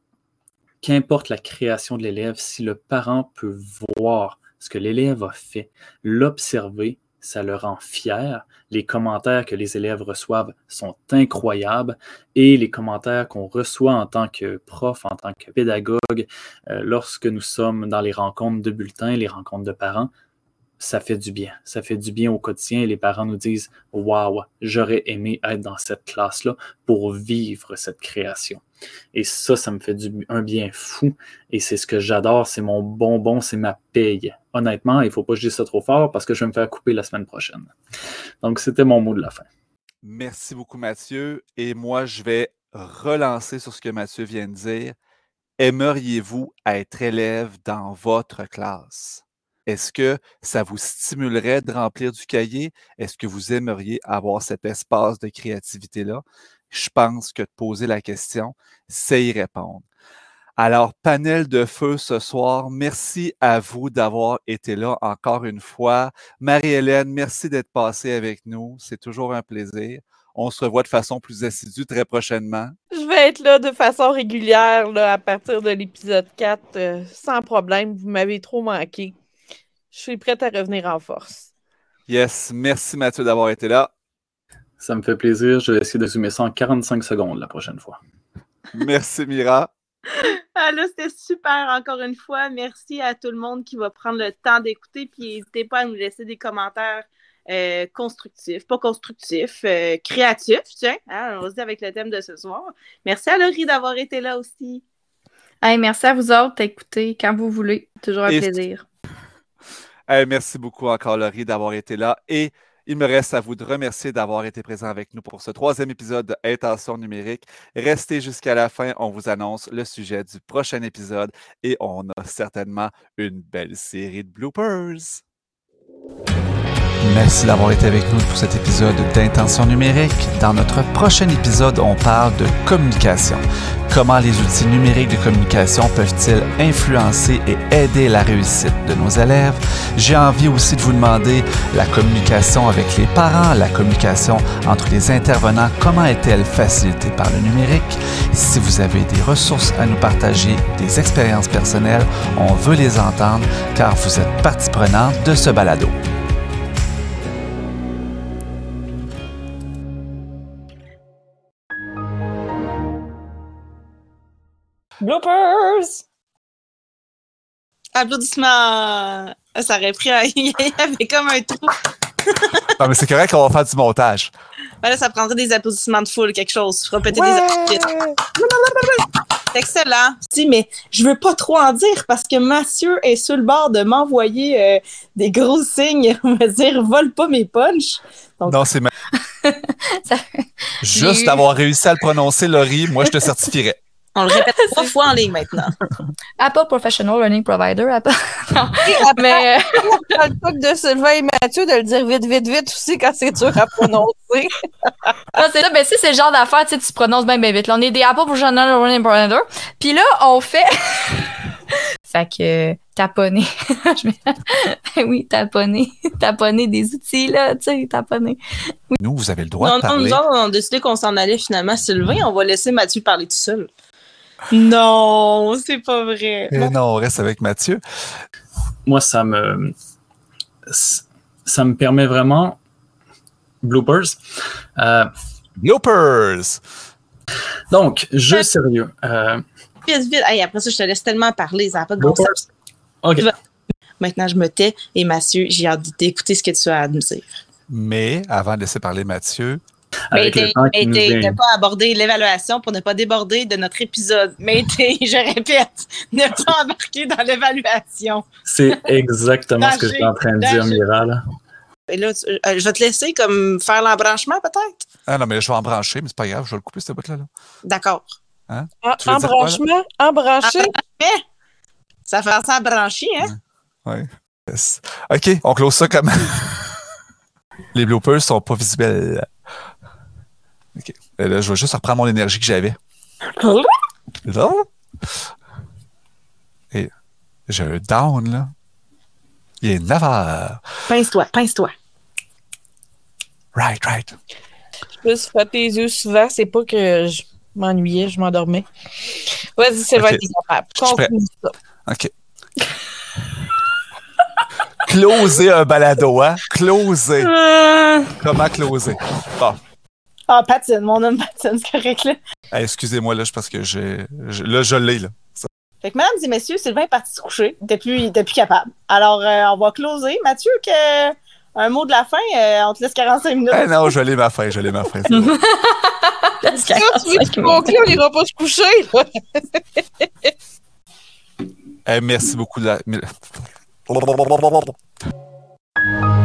Qu'importe la création de l'élève, si le parent peut voir ce que l'élève a fait, l'observer, ça le rend fier. Les commentaires que les élèves reçoivent sont incroyables et les commentaires qu'on reçoit en tant que prof, en tant que pédagogue, euh, lorsque nous sommes dans les rencontres de bulletins, les rencontres de parents, ça fait du bien. Ça fait du bien au quotidien les parents nous disent Waouh, j'aurais aimé être dans cette classe-là pour vivre cette création. Et ça, ça me fait un bien fou. Et c'est ce que j'adore. C'est mon bonbon, c'est ma paye. Honnêtement, il ne faut pas que je dise ça trop fort parce que je vais me faire couper la semaine prochaine. Donc, c'était mon mot de la fin. Merci beaucoup, Mathieu. Et moi, je vais relancer sur ce que Mathieu vient de dire. Aimeriez-vous être élève dans votre classe? Est-ce que ça vous stimulerait de remplir du cahier? Est-ce que vous aimeriez avoir cet espace de créativité-là? Je pense que de poser la question, c'est y répondre. Alors, panel de feu ce soir. Merci à vous d'avoir été là encore une fois. Marie-Hélène, merci d'être passée avec nous. C'est toujours un plaisir. On se revoit de façon plus assidue très prochainement. Je vais être là de façon régulière à partir de l'épisode 4, euh, sans problème. Vous m'avez trop manqué. Je suis prête à revenir en force. Yes, merci Mathieu d'avoir été là. Ça me fait plaisir. Je vais essayer de zoomer ça en 45 secondes la prochaine fois. Merci Mira. <laughs> Ah là, c'était super encore une fois. Merci à tout le monde qui va prendre le temps d'écouter. Puis n'hésitez pas à nous laisser des commentaires euh, constructifs, pas constructifs, euh, créatifs, tiens. Hein, on va se dire avec le thème de ce soir. Merci à Laurie d'avoir été là aussi. Hey, merci à vous autres d'écouter quand vous voulez. Toujours un Et- plaisir. Merci beaucoup encore, Laurie, d'avoir été là. Et il me reste à vous de remercier d'avoir été présent avec nous pour ce troisième épisode de Intention numérique. Restez jusqu'à la fin. On vous annonce le sujet du prochain épisode et on a certainement une belle série de bloopers. Merci d'avoir été avec nous pour cet épisode d'Intention numérique. Dans notre prochain épisode, on parle de communication. Comment les outils numériques de communication peuvent-ils influencer et aider la réussite de nos élèves? J'ai envie aussi de vous demander la communication avec les parents, la communication entre les intervenants, comment est-elle facilitée par le numérique? Si vous avez des ressources à nous partager, des expériences personnelles, on veut les entendre car vous êtes partie prenante de ce balado. Bloopers! Applaudissements! Ça aurait pris un... <laughs> Il y avait comme un trou. Non, mais c'est correct qu'on va faire du montage. Ben là, ça prendrait des applaudissements de foule, quelque chose. Je ferai peut-être des applaudissements. C'est excellent. Si, mais je veux pas trop en dire parce que Mathieu est sur le bord de m'envoyer euh, des gros signes, <laughs> me dire vole pas mes punchs. Donc- Non, c'est ma- <laughs> Ça- Juste d'avoir réussi à le prononcer, Laurie, moi, je te certifierais. On le <laughs> répète trois fois en ligne maintenant. <laughs> Apple Professional Learning Provider. Apple. <laughs> Non, mais euh, le truc de Sylvain et Mathieu de le dire vite, vite, vite aussi quand c'est dur à prononcer. non, c'est ça. Ben, si c'est le genre d'affaire, tu sais, tu te prononces bien, bien vite. Là, on est des Apple Professional Learning Provider. Puis là, on fait. fait que, taponner. Oui, taponner. taponner des outils, là, tu sais, taponner. Nous, vous avez le droit Non, de non, parler. nous autres, on a décidé qu'on s'en allait finalement. Sylvain, on va laisser Mathieu parler tout seul. Non, c'est pas vrai. Eh non, on reste avec Mathieu. Moi, ça me, ça me permet vraiment, bloopers. Euh, Bloopers! donc, jeu sérieux. Euh, Vite, vite. Hey, après ça, je te laisse tellement parler. Ça n'a pas de bon sens. Maintenant, je me tais et Mathieu, j'ai hâte d'écouter ce que tu as à nous dire. Mais avant de laisser parler Mathieu, Avec mais ne pas aborder l'évaluation pour ne pas déborder de notre épisode. Mais t'es- <laughs> je répète, ne pas embarquer dans l'évaluation. C'est exactement ce que je suis en train de dire. Mira. Là. Et là, tu- euh, je vais te laisser comme faire l'embranchement peut-être? Ah non, mais là, je vais en brancher, mais c'est pas grave, je vais le couper, ce bout-là. là. D'accord. Quoi, là? embranchement, embranché. Ça fait ça brancher, hein? Ouais. Yes. OK, on close ça comme. <laughs> Les bloopers sont pas visuels. OK. Et là, je vais juste reprendre mon énergie que j'avais. Et j'ai un down, là. Il est 9 heures. Pince-toi, pince-toi. Right, right. Je me suis frotté les yeux souvent. C'est pas que je m'ennuyais, je m'endormais. Vas-y, Sylvain, Ok. t'es capable. Conclue ça. OK. <laughs> closer un balado, hein? Closer. Euh, Comment closer? Bon. Ah, patine, mon homme patine, c'est correct, là. Hey, Excusez-moi, là, je- parce que j'ai. je- Là, je l'ai, là. Fait que, mesdames et messieurs, Sylvain est parti se coucher. Il était plus, capable. Alors, euh, on va closer. Mathieu, que... un mot de la fin, euh, on te laisse 45 minutes. Eh non, je l'ai ma fin, je l'ai ma fin. bon. <laughs> Ça, tu veux que- que conclure, on ira pas se coucher. là. Eh, merci beaucoup. de la- <laughs>